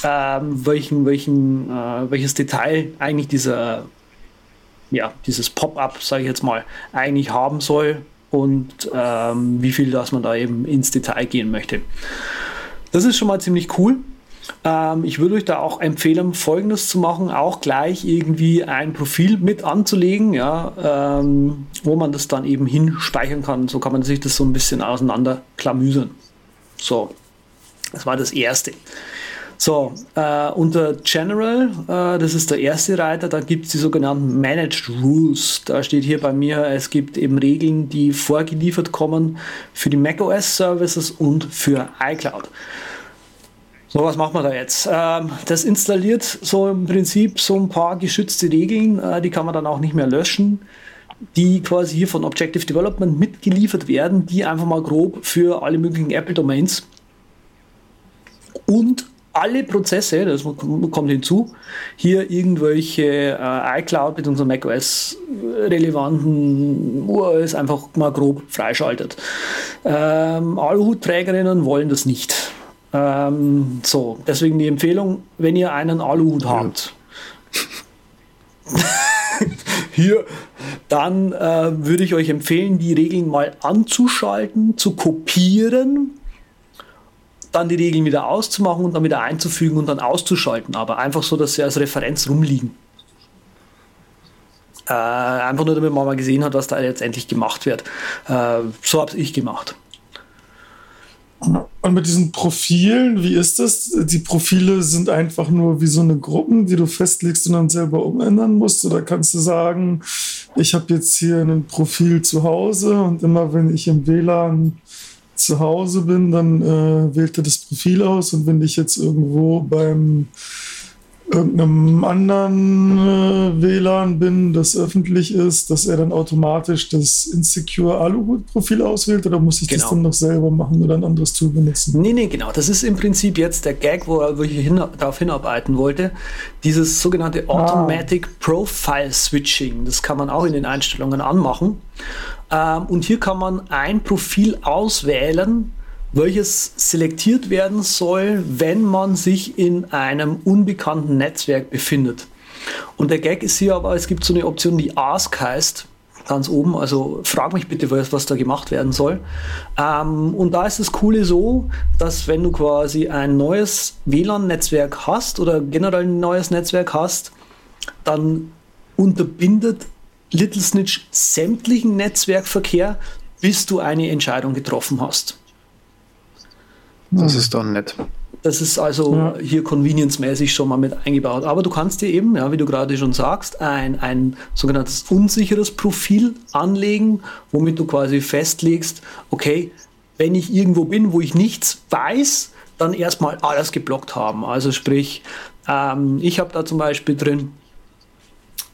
ähm, welchen, welchen, äh, welches Detail eigentlich dieser, ja, dieses Pop-up, sage ich jetzt mal, eigentlich haben soll und ähm, wie viel, dass man da eben ins Detail gehen möchte. Das ist schon mal ziemlich cool. Ähm, ich würde euch da auch empfehlen, Folgendes zu machen, auch gleich irgendwie ein Profil mit anzulegen, ja, ähm, wo man das dann eben hinspeichern kann. So kann man sich das so ein bisschen auseinander klamüsern. So, das war das Erste. So, äh, unter General, äh, das ist der erste Reiter, da gibt es die sogenannten Managed Rules. Da steht hier bei mir, es gibt eben Regeln, die vorgeliefert kommen für die macOS Services und für iCloud. So, was machen wir da jetzt? Ähm, das installiert so im Prinzip so ein paar geschützte Regeln, äh, die kann man dann auch nicht mehr löschen, die quasi hier von Objective Development mitgeliefert werden, die einfach mal grob für alle möglichen Apple-Domains und alle Prozesse, das kommt hinzu, hier irgendwelche äh, iCloud bzw. macOS relevanten URLs einfach mal grob freischaltet. Ähm, Aluhutträgerinnen wollen das nicht. Ähm, so, deswegen die Empfehlung, wenn ihr einen Aluhut habt, hier, dann äh, würde ich euch empfehlen, die Regeln mal anzuschalten, zu kopieren, dann die Regeln wieder auszumachen und dann wieder einzufügen und dann auszuschalten, aber einfach so, dass sie als Referenz rumliegen. Äh, einfach nur, damit man mal gesehen hat, was da jetzt endlich gemacht wird. Äh, so habe ich gemacht. Und mit diesen Profilen, wie ist das? Die Profile sind einfach nur wie so eine Gruppen, die du festlegst und dann selber umändern musst. Oder kannst du sagen, ich habe jetzt hier ein Profil zu Hause und immer wenn ich im WLAN zu Hause bin, dann äh, wählt er das Profil aus. Und wenn ich jetzt irgendwo beim irgendeinem anderen äh, WLAN bin, das öffentlich ist, dass er dann automatisch das Insecure Aluhut-Profil auswählt oder muss ich genau. das dann noch selber machen oder ein anderes Tool benutzen? Nee, nee, genau. Das ist im Prinzip jetzt der Gag, wo, ich hin, darauf hinarbeiten wollte. Dieses sogenannte ah. Automatic ah. Profile Switching. Das kann man auch in den Einstellungen anmachen. Ähm, und hier kann man ein Profil auswählen, welches selektiert werden soll, wenn man sich in einem unbekannten Netzwerk befindet. Und der Gag ist hier aber, es gibt so eine Option, die Ask heißt, ganz oben, also frag mich bitte, was, was da gemacht werden soll. Ähm, und da ist das Coole so, dass wenn du quasi ein neues WLAN-Netzwerk hast oder generell ein neues Netzwerk hast, dann unterbindet Little Snitch sämtlichen Netzwerkverkehr, bis du eine Entscheidung getroffen hast. Das ist doch nett. Das ist also ja. hier convenience-mäßig schon mal mit eingebaut. Aber du kannst dir eben, ja, wie du gerade schon sagst, ein, ein sogenanntes unsicheres Profil anlegen, womit du quasi festlegst, okay, wenn ich irgendwo bin, wo ich nichts weiß, dann erstmal alles geblockt haben. Also sprich, ähm, ich habe da zum Beispiel drin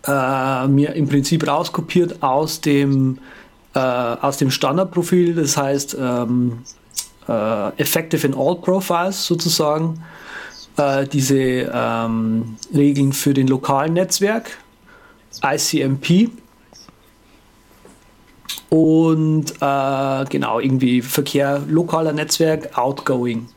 äh, mir im Prinzip rauskopiert aus dem, äh, aus dem Standardprofil, das heißt, ähm, äh, effective in all profiles sozusagen, äh, diese ähm, Regeln für den lokalen Netzwerk, ICMP und äh, genau irgendwie Verkehr lokaler Netzwerk, outgoing.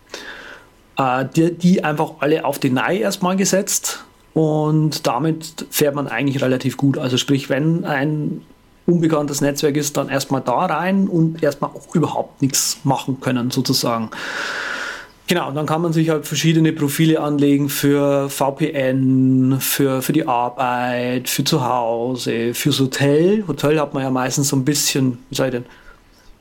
Äh, die, die einfach alle auf Deny erstmal gesetzt und damit fährt man eigentlich relativ gut. Also sprich, wenn ein unbekanntes Netzwerk ist, dann erstmal da rein und erstmal auch überhaupt nichts machen können, sozusagen. Genau, dann kann man sich halt verschiedene Profile anlegen für VPN, für, für die Arbeit, für zu Hause, fürs Hotel. Hotel hat man ja meistens so ein bisschen, wie soll ich denn?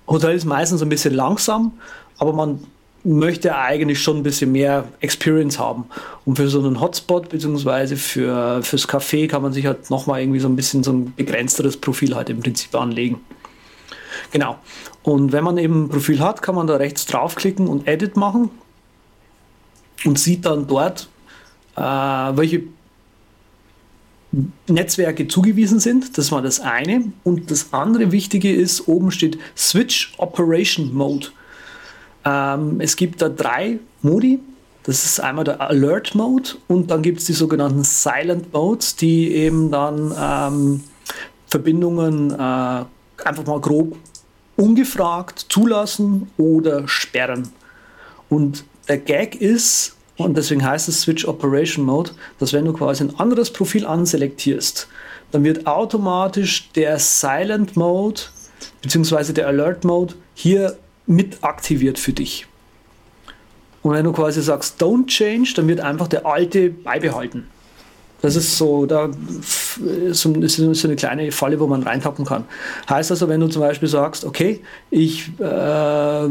Hotel ist meistens ein bisschen langsam, aber man möchte eigentlich schon ein bisschen mehr Experience haben. Und für so einen Hotspot beziehungsweise für, fürs Café kann man sich halt nochmal irgendwie so ein bisschen so ein begrenzteres Profil halt im Prinzip anlegen. Genau. Und wenn man eben ein Profil hat, kann man da rechts draufklicken und Edit machen und sieht dann dort, äh, welche Netzwerke zugewiesen sind. Das war das eine. Und das andere Wichtige ist, oben steht Switch Operation Mode. Ähm, es gibt da drei Modi. Das ist einmal der Alert Mode und dann gibt es die sogenannten Silent Modes, die eben dann ähm, Verbindungen äh, einfach mal grob ungefragt zulassen oder sperren. Und der Gag ist, und deswegen heißt es Switch Operation Mode, dass wenn du quasi ein anderes Profil anselektierst, dann wird automatisch der Silent Mode bzw. der Alert Mode hier mit aktiviert für dich. Und wenn du quasi sagst Don't Change, dann wird einfach der alte beibehalten. Das ist so, da ist so eine kleine Falle, wo man reintappen kann. Heißt also, wenn du zum Beispiel sagst, okay, ich äh,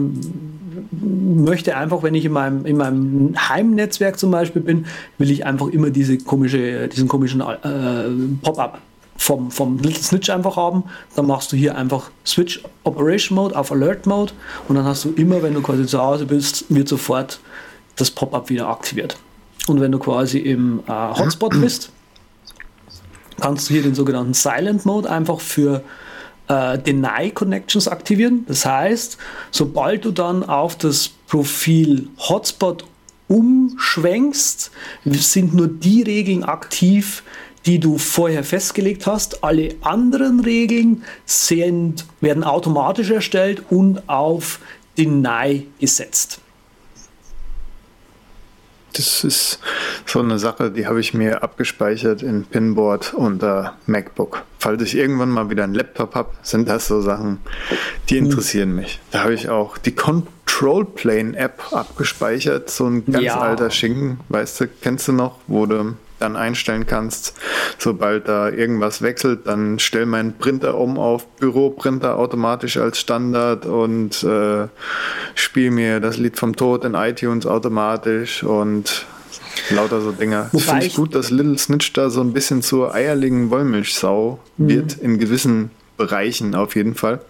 möchte einfach, wenn ich in meinem, in meinem Heimnetzwerk zum Beispiel bin, will ich einfach immer diese komische, diesen komischen äh, Pop-up vom, vom Little Snitch einfach haben. Dann machst du hier einfach Switch Operation Mode auf Alert Mode und dann hast du immer, wenn du quasi zu Hause bist, wird sofort das Pop-up wieder aktiviert. Und wenn du quasi im äh, Hotspot bist, kannst du hier den sogenannten Silent Mode einfach für äh, Deny Connections aktivieren. Das heißt, sobald du dann auf das Profil Hotspot umschwenkst, sind nur die Regeln aktiv, die du vorher festgelegt hast. Alle anderen Regeln sind, werden automatisch erstellt und auf Deny gesetzt das ist so eine Sache, die habe ich mir abgespeichert in Pinboard unter MacBook. Falls ich irgendwann mal wieder einen Laptop habe, sind das so Sachen, die hm. interessieren mich. Da habe ich auch die Control Plane App abgespeichert, so ein ganz ja. alter Schinken, weißt du, kennst du noch, wo du dann einstellen kannst. Sobald da irgendwas wechselt, dann stell meinen Printer um auf Büroprinter automatisch als Standard und äh, spiel mir das Lied vom Tod in iTunes automatisch und lauter so Dinger. Wobei Finde ich gut, dass Little Snitch da so ein bisschen zur eierlichen Wollmilchsau mhm. wird in gewissen Bereichen auf jeden Fall.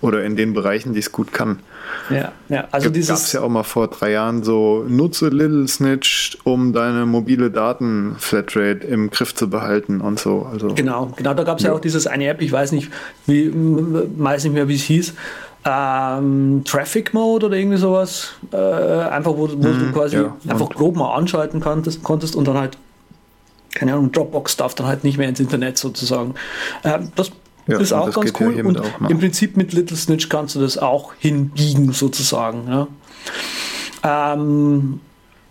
Oder in den Bereichen, die es gut kann. Ja, ja. Also dieses gab es ja auch mal vor drei Jahren so, nutze Little Snitch, um deine mobile Daten-Flatrate im Griff zu behalten und so. Also, genau, genau, da gab es ja. ja. auch dieses eine App, ich weiß nicht, wie, weiß nicht mehr, wie es hieß. Ähm, Traffic Mode oder irgendwie sowas. Äh, einfach, wo, wo mhm, du quasi ja. einfach grob mal anschalten konntest, konntest und dann halt, keine Ahnung, Dropbox darf dann halt nicht mehr ins Internet sozusagen. Ähm, das ja, ist auch ganz cool. Ja und auch im Prinzip mit Little Snitch kannst du das auch hinbiegen, sozusagen. Ja. Ähm,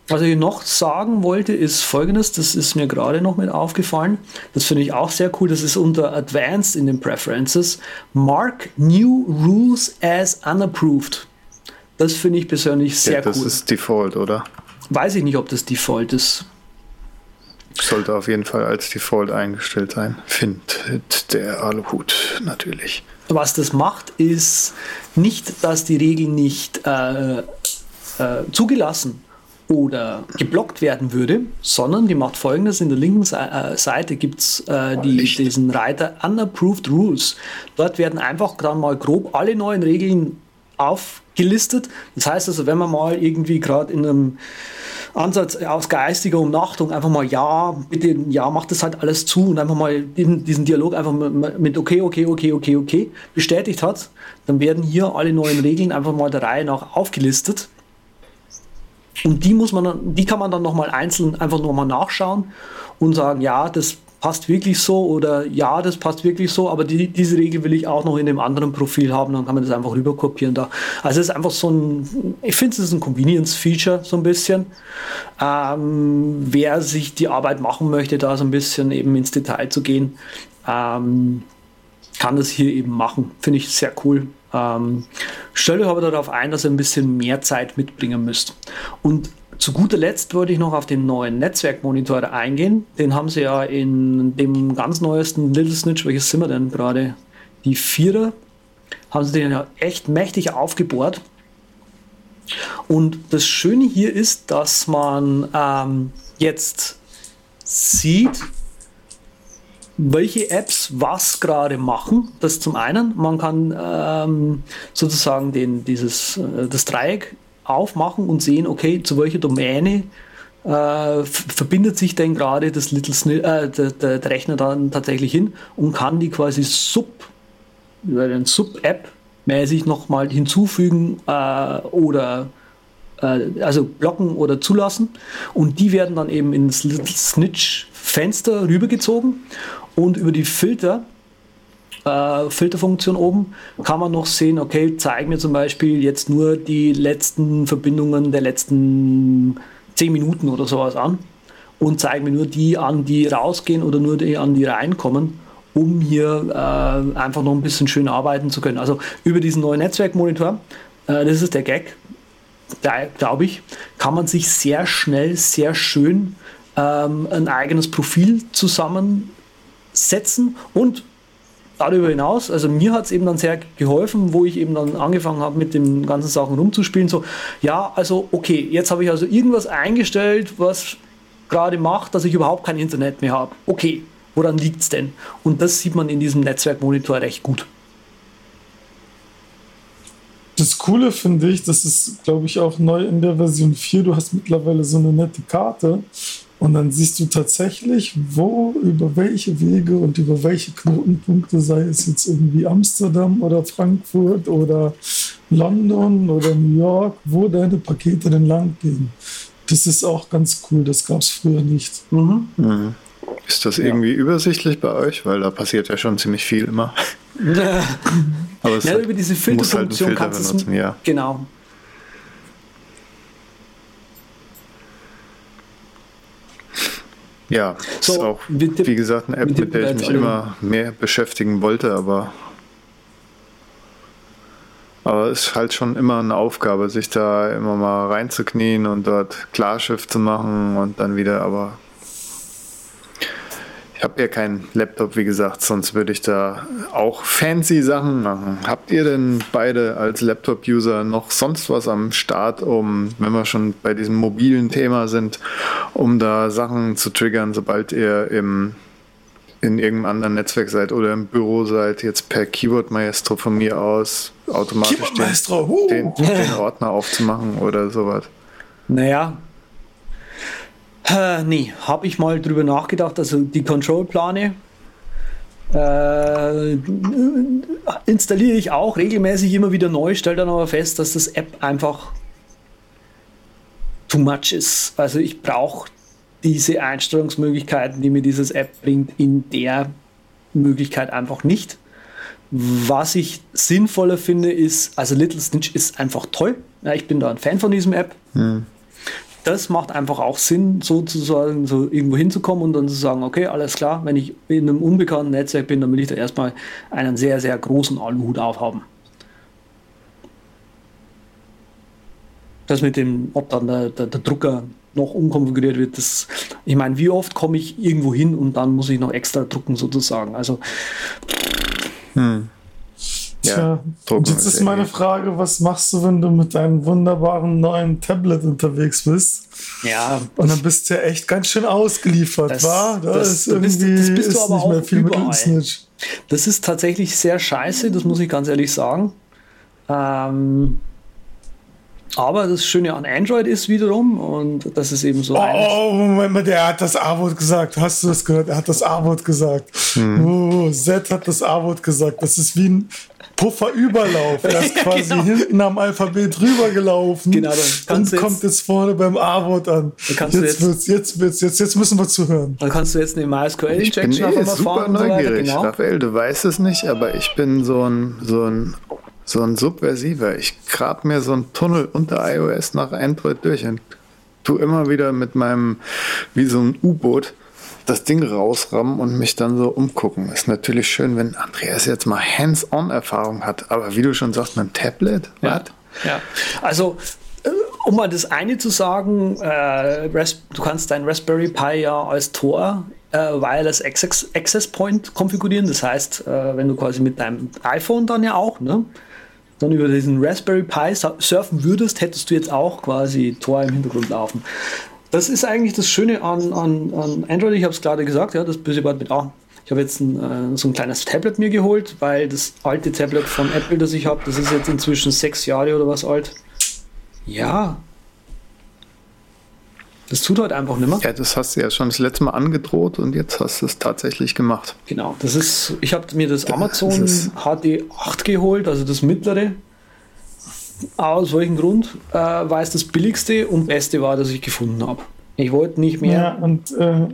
was ich noch sagen wollte, ist folgendes: Das ist mir gerade noch mit aufgefallen. Das finde ich auch sehr cool. Das ist unter Advanced in den Preferences. Mark New Rules as Unapproved. Das finde ich persönlich sehr das cool. Das ist Default, oder? Weiß ich nicht, ob das Default ist. Sollte auf jeden Fall als Default eingestellt sein, findet der Aluhut natürlich. Was das macht, ist nicht, dass die Regel nicht äh, äh, zugelassen oder geblockt werden würde, sondern die macht folgendes: In der linken äh, Seite gibt es äh, die, diesen Reiter Unapproved Rules. Dort werden einfach dann mal grob alle neuen Regeln aufgelistet. Das heißt also, wenn man mal irgendwie gerade in einem Ansatz aus geistiger Umnachtung einfach mal ja, bitte, ja, macht das halt alles zu und einfach mal diesen Dialog einfach mit okay, okay, okay, okay, okay bestätigt hat, dann werden hier alle neuen Regeln einfach mal der Reihe nach aufgelistet. Und die muss man, die kann man dann nochmal einzeln einfach nochmal nachschauen und sagen, ja, das passt wirklich so oder ja, das passt wirklich so, aber die, diese Regel will ich auch noch in dem anderen Profil haben, dann kann man das einfach rüber kopieren da. Also es ist einfach so ein, ich finde es ist ein Convenience-Feature so ein bisschen. Ähm, wer sich die Arbeit machen möchte, da so ein bisschen eben ins Detail zu gehen, ähm, kann das hier eben machen. Finde ich sehr cool. Ähm, stellt euch aber darauf ein, dass ihr ein bisschen mehr Zeit mitbringen müsst. Und zu guter Letzt wollte ich noch auf den neuen Netzwerkmonitor eingehen. Den haben sie ja in dem ganz neuesten Little Snitch, welches sind wir denn gerade? Die Vierer, haben sie den ja echt mächtig aufgebohrt. Und das Schöne hier ist, dass man ähm, jetzt sieht, welche Apps was gerade machen. Das zum einen. Man kann ähm, sozusagen den, dieses, äh, das Dreieck aufmachen und sehen, okay, zu welcher Domäne äh, verbindet sich denn gerade das Little Sni äh, der, der, Rechner dann tatsächlich hin und kann die quasi sub über den Sub-App mäßig nochmal hinzufügen äh, oder äh, also blocken oder zulassen. Und die werden dann eben ins Little Snitch Fenster rübergezogen und über die Filter äh, Filterfunktion oben kann man noch sehen, okay, zeig mir zum Beispiel jetzt nur die letzten Verbindungen der letzten 10 Minuten oder sowas an und zeig mir nur die an, die rausgehen oder nur die an, die reinkommen, um hier äh, einfach noch ein bisschen schön arbeiten zu können. Also über diesen neuen Netzwerkmonitor, äh, das ist der Gag, da glaube ich, kann man sich sehr schnell, sehr schön ähm, ein eigenes Profil zusammensetzen und darüber hinaus, also mir hat es eben dann sehr geholfen, wo ich eben dann angefangen habe, mit den ganzen Sachen rumzuspielen. So, ja, also okay, jetzt habe ich also irgendwas eingestellt, was gerade macht, dass ich überhaupt kein Internet mehr habe. Okay, woran liegt es denn? Und das sieht man in diesem Netzwerkmonitor recht gut. Das Coole finde ich, das ist, glaube ich, auch neu in der Version 4. Du hast mittlerweile so eine nette Karte und dann siehst du tatsächlich, wo, über welche Wege und über welche Knotenpunkte, sei es jetzt irgendwie Amsterdam oder Frankfurt oder London oder New York, wo deine Pakete denn lang gehen. Das ist auch ganz cool, das gab es früher nicht. Mhm. Mhm. Ist das irgendwie ja. übersichtlich bei euch? Weil da passiert ja schon ziemlich viel immer. Aber ja, über diese Filterfunktion halt kannst du es. Ja. Genau. Ja, so, ist auch, wie gesagt, eine App, mit, mit der ich mich immer mehr beschäftigen wollte, aber aber es ist halt schon immer eine Aufgabe, sich da immer mal reinzuknien und dort Klarschiff zu machen und dann wieder, aber habe ja keinen Laptop, wie gesagt, sonst würde ich da auch fancy Sachen machen. Habt ihr denn beide als Laptop-User noch sonst was am Start, um, wenn wir schon bei diesem mobilen Thema sind, um da Sachen zu triggern, sobald ihr im in irgendeinem anderen Netzwerk seid oder im Büro seid, jetzt per Keyboard Maestro von mir aus automatisch den, den, den Ordner aufzumachen oder sowas? Naja, nee, habe ich mal drüber nachgedacht. Also die Control-Plane äh, installiere ich auch regelmäßig immer wieder neu, stelle dann aber fest, dass das App einfach too much ist. Also ich brauche diese Einstellungsmöglichkeiten, die mir dieses App bringt, in der Möglichkeit einfach nicht. Was ich sinnvoller finde, ist, also Little Snitch ist einfach toll. Ja, ich bin da ein Fan von diesem App. Hm das macht einfach auch Sinn, sozusagen so irgendwo hinzukommen und dann zu sagen, okay, alles klar, wenn ich in einem unbekannten Netzwerk bin, dann will ich da erstmal einen sehr, sehr großen Aluhut aufhaben. Das mit dem, ob dann der, der, der Drucker noch umkonfiguriert wird, das, ich meine, wie oft komme ich irgendwo hin und dann muss ich noch extra drucken sozusagen. Also hm. Tja, ja, jetzt ist meine Frage, was machst du, wenn du mit deinem wunderbaren neuen Tablet unterwegs bist? Ja. Und dann bist du ja echt ganz schön ausgeliefert, das, wa? Da das, ist irgendwie bist, das bist du aber nicht mehr viel überall. mit Snitch. Das ist tatsächlich sehr scheiße, das muss ich ganz ehrlich sagen. Ähm, aber das Schöne an Android ist wiederum, und das ist eben so. Oh, oh Moment mal, der hat das A-Wort gesagt. Hast du das gehört? Er hat das A-Wort gesagt. Hm. Oh, Z hat das A-Wort gesagt. Das ist wie ein Pufferüberlauf. Er ist quasi genau. hinten am Alphabet rübergelaufen genau, und jetzt, kommt jetzt vorne beim A-Wort an. Jetzt, jetzt, wird's, jetzt, wird's, jetzt, jetzt müssen wir zuhören. Dann kannst du jetzt eine MySQL-Injection Ich bin eh super neugierig, so genau. Raphael, du weißt es nicht, aber ich bin so ein, so ein so ein Subversiver. Ich grab mir so einen Tunnel unter iOS nach Android durch und tu immer wieder mit meinem, wie so ein U-Boot, das Ding rausrammen und mich dann so umgucken. Ist natürlich schön, wenn Andreas jetzt mal Hands-on-Erfahrung hat. Aber wie du schon sagst, ein Tablet? Ja. ja. Also, äh, um mal das eine zu sagen, äh, du kannst dein Raspberry Pi ja als Tor äh, Wireless Access, Access Point konfigurieren. Das heißt, äh, wenn du quasi mit deinem iPhone dann ja auch, ne, dann über diesen Raspberry Pi surfen würdest, hättest du jetzt auch quasi Tor im Hintergrund laufen. Das ist eigentlich das Schöne an, an, an Android. Ich habe es gerade gesagt, ja, das böse Bad mit A. Ich habe jetzt ein, äh, so ein kleines Tablet mir geholt, weil das alte Tablet von Apple, das ich habe, das ist jetzt inzwischen sechs Jahre oder was alt. Ja, das tut halt einfach nicht mehr. Ja, das hast du ja schon das letzte Mal angedroht und jetzt hast du es tatsächlich gemacht. Genau, das ist, ich habe mir das Amazon das HD8 geholt, also das mittlere. Aus welchem Grund? Äh, weil es das billigste und beste war, das ich gefunden habe. Ich wollte nicht mehr. Ja, und äh,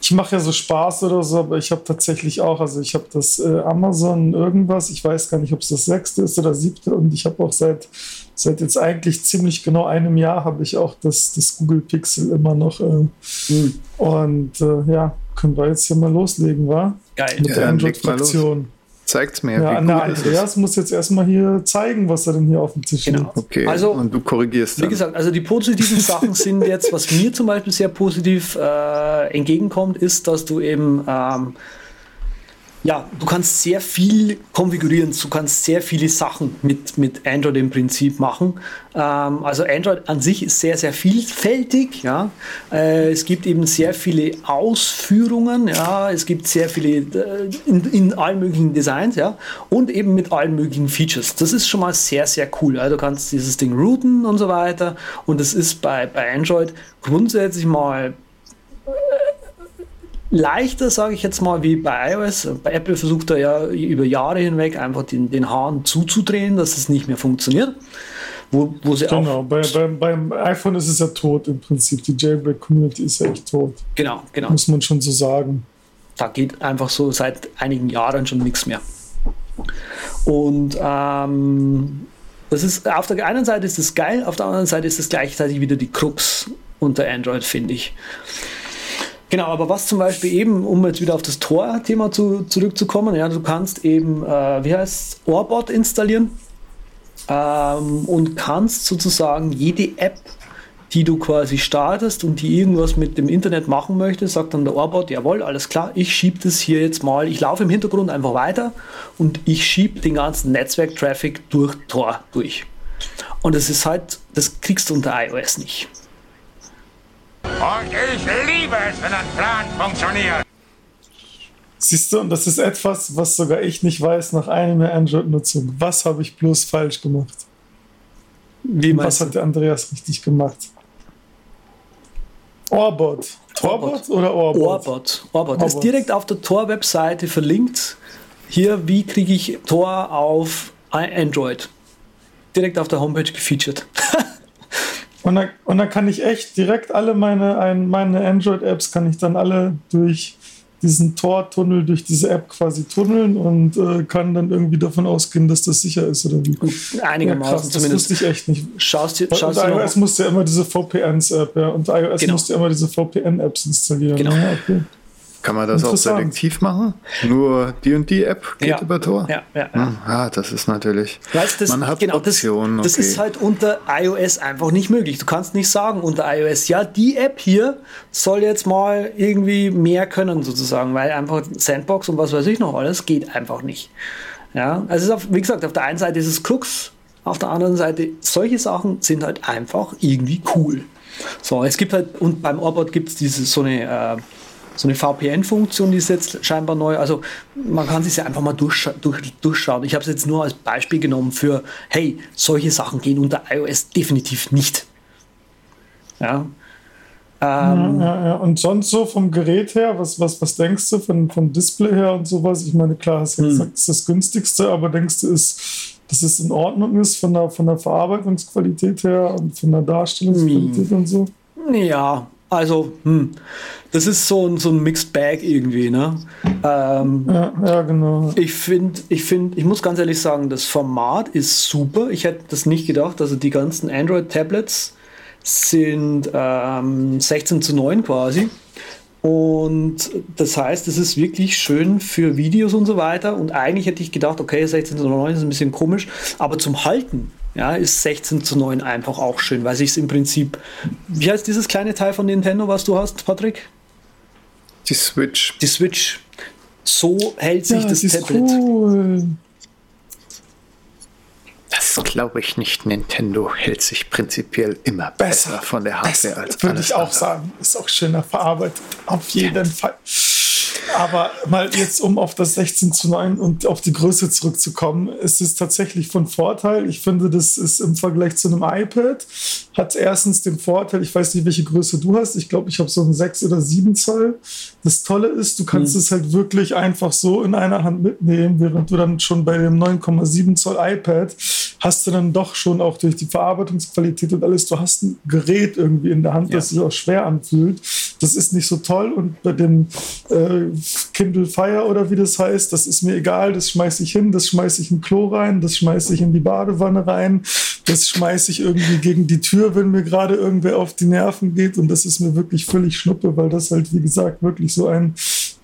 ich mache ja so Spaß oder so, aber ich habe tatsächlich auch, also ich habe das äh, Amazon irgendwas, ich weiß gar nicht, ob es das sechste ist oder siebte und ich habe auch seit, seit jetzt eigentlich ziemlich genau einem Jahr habe ich auch das, das Google Pixel immer noch. Äh, mhm. Und äh, ja, können wir jetzt hier mal loslegen, wa? Geil. Mit ja, der Android-Fraktion. Zeigt's mir. Ja, Anna Andreas muss jetzt erstmal hier zeigen, was er denn hier auf dem Tisch genau. hat. Okay, also, und du korrigierst dann. Wie gesagt, also die positiven Sachen sind jetzt, was mir zum Beispiel sehr positiv äh, entgegenkommt, ist, dass du eben ähm, ja, du kannst sehr viel konfigurieren, du kannst sehr viele Sachen mit, mit Android im Prinzip machen. Ähm, also Android an sich ist sehr, sehr vielfältig. Ja. Äh, es gibt eben sehr viele Ausführungen, ja. es gibt sehr viele äh, in, in allen möglichen Designs ja. und eben mit allen möglichen Features. Das ist schon mal sehr, sehr cool. Also du kannst dieses Ding routen und so weiter und es ist bei, bei Android grundsätzlich mal leichter, sage ich jetzt mal, wie bei iOS. Bei Apple versucht er ja über Jahre hinweg einfach den, den Hahn zuzudrehen, dass es nicht mehr funktioniert. Wo, wo sie genau, bei, beim, beim iPhone ist es ja tot im Prinzip. Die Jailbreak-Community ist ja echt tot. Genau, genau. Muss man schon so sagen. Da geht einfach so seit einigen Jahren schon nichts mehr. Und ähm, das ist auf der einen Seite ist das geil, auf der anderen Seite ist das gleichzeitig wieder die Krux unter Android, finde ich. Genau, aber was zum Beispiel eben, um jetzt wieder auf das Tor-Thema zu, zurückzukommen, ja, du kannst eben, äh, wie heißt Orbot installieren ähm, und kannst sozusagen jede App, die du quasi startest und die irgendwas mit dem Internet machen möchte, sagt dann der Orbot, jawohl, alles klar, ich schiebe das hier jetzt mal, ich laufe im Hintergrund einfach weiter und ich schiebe den ganzen Netzwerk-Traffic durch Tor durch. Und das ist halt, das kriegst du unter iOS nicht. Und ich liebe es, wenn ein Plan funktioniert. Siehst du, und das ist etwas, was sogar ich nicht weiß nach einem Jahr Android-Nutzung. Was habe ich bloß falsch gemacht? Wie was hat der Andreas richtig gemacht? Orbot. Torbot oder Orbot? Orbot. Orbot. Orbot. Ist direkt auf der Tor-Webseite verlinkt. Hier, wie kriege ich Tor auf Android? Direkt auf der Homepage gefeatured. Und dann, und dann kann ich echt direkt alle meine, ein, meine Android-Apps kann ich dann alle durch diesen Tor-Tunnel, durch diese App quasi tunneln und äh, kann dann irgendwie davon ausgehen, dass das sicher ist oder wie. Einigermaßen ja, krass, das wusste ich echt nicht. Schaust dir, schaust und iOS musste ja immer diese VPNs-App, ja, und iOS genau. musste ja immer diese VPN-Apps installieren. Genau. Ja, okay. Kann man das auch selektiv machen? Nur die und die App geht ja. über Tor? Ja, ja, ja. Hm, ah, das ist natürlich. Weißt, das, man hat genau, Optionen. Das, das okay. ist halt unter iOS einfach nicht möglich. Du kannst nicht sagen unter iOS, ja, die App hier soll jetzt mal irgendwie mehr können, sozusagen, weil einfach Sandbox und was weiß ich noch alles geht einfach nicht. Ja, also auf, wie gesagt, auf der einen Seite ist es Krux, auf der anderen Seite, solche Sachen sind halt einfach irgendwie cool. So, es gibt halt, und beim Orbot gibt es diese so eine. Äh, so eine VPN-Funktion, die ist jetzt scheinbar neu. Also man kann sich ja einfach mal durchscha durch, durchschauen. Ich habe es jetzt nur als Beispiel genommen für, hey, solche Sachen gehen unter iOS definitiv nicht. Ja. Ähm, ja, ja, ja, Und sonst so vom Gerät her, was, was, was denkst du von, vom Display her und sowas? Ich meine, klar, hast du hm. gesagt, das ist das günstigste, aber denkst du, ist, dass es in Ordnung ist von der, von der Verarbeitungsqualität her und von der Darstellungsqualität hm. und so? Ja, also, hm, das ist so ein, so ein Mixed Bag irgendwie, ne? Ähm, ja, ja, genau. Ich finde, ich finde, ich muss ganz ehrlich sagen, das Format ist super. Ich hätte das nicht gedacht. Also die ganzen Android-Tablets sind ähm, 16 zu 9 quasi. Und das heißt, es ist wirklich schön für Videos und so weiter. Und eigentlich hätte ich gedacht, okay, 16 zu 9 ist ein bisschen komisch, aber zum Halten ja, ist 16 zu 9 einfach auch schön, weil sich es im Prinzip. Wie heißt dieses kleine Teil von Nintendo, was du hast, Patrick? Die Switch. Die Switch. So hält sich Ja, das die ist Tablet. cool. Das glaube ich nicht. Nintendo hält sich prinzipiell immer besser, Besser. von der Hardware als Würde ich auch andere. sagen. Ist auch schöner verarbeitet. Auf jeden Fall. Aber mal jetzt, um auf das 16 zu 9 und auf die Größe zurückzukommen, ist es tatsächlich von Vorteil. Ich finde, das ist im Vergleich zu einem iPad, hat erstens den Vorteil, ich weiß nicht, welche Größe du hast. Ich glaube, ich habe so einen 6 oder 7 Zoll. Das Tolle ist, du kannst es halt wirklich einfach so in einer Hand mitnehmen, während du dann schon bei dem 9,7 Zoll iPad hast du dann doch schon auch durch die Verarbeitungsqualität und alles, du hast ein Gerät irgendwie in der Hand, das sich auch schwer anfühlt. Das ist nicht so toll und bei dem äh, Kindle Fire oder wie das heißt, das ist mir egal, das schmeiße ich hin, das schmeiße ich in Klo rein, das schmeiße ich in die Badewanne rein, das schmeiße ich irgendwie gegen die Tür, wenn mir gerade irgendwer auf die Nerven geht und das ist mir wirklich völlig schnuppe, weil das halt, wie gesagt, wirklich so ein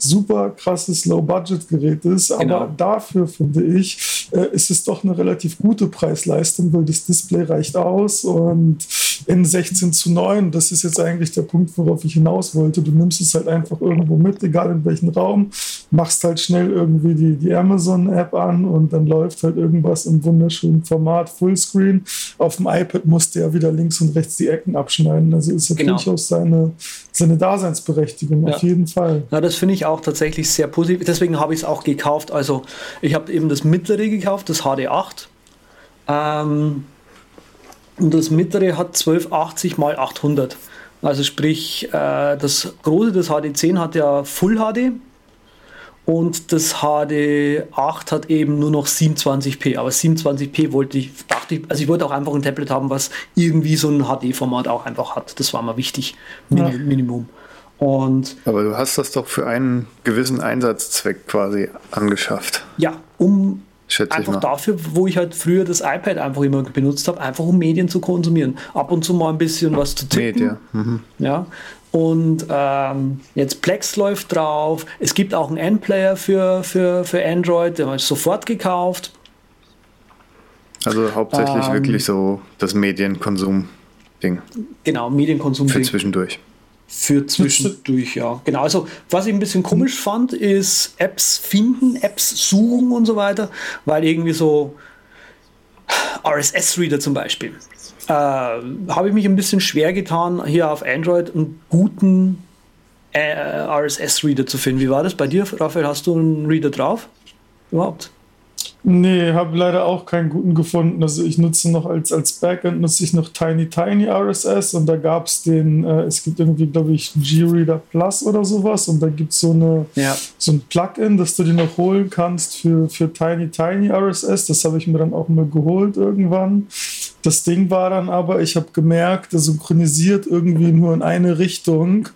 super krasses Low-Budget-Gerät ist. Aber Genau. dafür, finde ich, äh, ist es doch eine relativ gute Preis-Leistung, weil das Display reicht aus und in 16 zu 9, das ist jetzt eigentlich der Punkt, worauf ich hinaus wollte. Du nimmst es halt einfach irgendwo mit, egal in welchen Raum, machst halt schnell irgendwie die, die Amazon-App an und dann läuft halt irgendwas im wunderschönen Format Fullscreen. Auf dem iPad musst du ja wieder links und rechts die Ecken abschneiden. Also ist ja Genau. durchaus seine, seine Daseinsberechtigung, Ja. auf jeden Fall. Ja, das finde ich auch tatsächlich sehr positiv. Deswegen habe ich es auch gekauft. Also ich habe eben das mittlere gekauft, das HD8. Ähm, und das mittlere hat 1280 mal 800. Also sprich, äh, das große, das HD10 hat ja Full HD und das HD8 hat eben nur noch 27p. Aber 27p wollte ich, dachte ich, also ich wollte auch einfach ein Tablet haben, was irgendwie so ein HD-Format auch einfach hat. Das war mal wichtig, Min Ja. Minimum. Und Aber du hast das doch für einen gewissen Einsatzzweck quasi angeschafft. ja, um Schätze ich einfach dafür, wo ich halt früher das iPad einfach immer benutzt habe, einfach um Medien zu konsumieren. Ab und zu mal ein bisschen was zu tippen. Media. Mhm. Ja. Und ähm, jetzt Plex läuft drauf. Es gibt auch einen Endplayer für, für, für Android, den habe ich sofort gekauft. Also hauptsächlich Ähm. wirklich so das Medienkonsum-Ding Genau, Medienkonsum für zwischendurch. Für zwischendurch, ja. Genau, also was ich ein bisschen komisch fand, ist Apps finden, Apps suchen und so weiter, weil irgendwie so RSS-Reader zum Beispiel, äh, habe ich mich ein bisschen schwer getan, hier auf Android einen guten äh, RSS-Reader zu finden. Wie war das bei dir, Raphael? Hast du einen Reader drauf? Überhaupt? Nee, habe leider auch keinen guten gefunden. Also ich nutze noch als, als Backend nutze ich noch Tiny Tiny RSS und da gab es den, äh, es gibt irgendwie, glaube ich, G-Reader Plus oder sowas und da gibt es so, eine, Ja. so ein Plugin, das du dir noch holen kannst für, für Tiny Tiny RSS. Das habe ich mir dann auch mal geholt irgendwann. Das Ding war dann aber, ich habe gemerkt, er synchronisiert irgendwie nur in eine Richtung.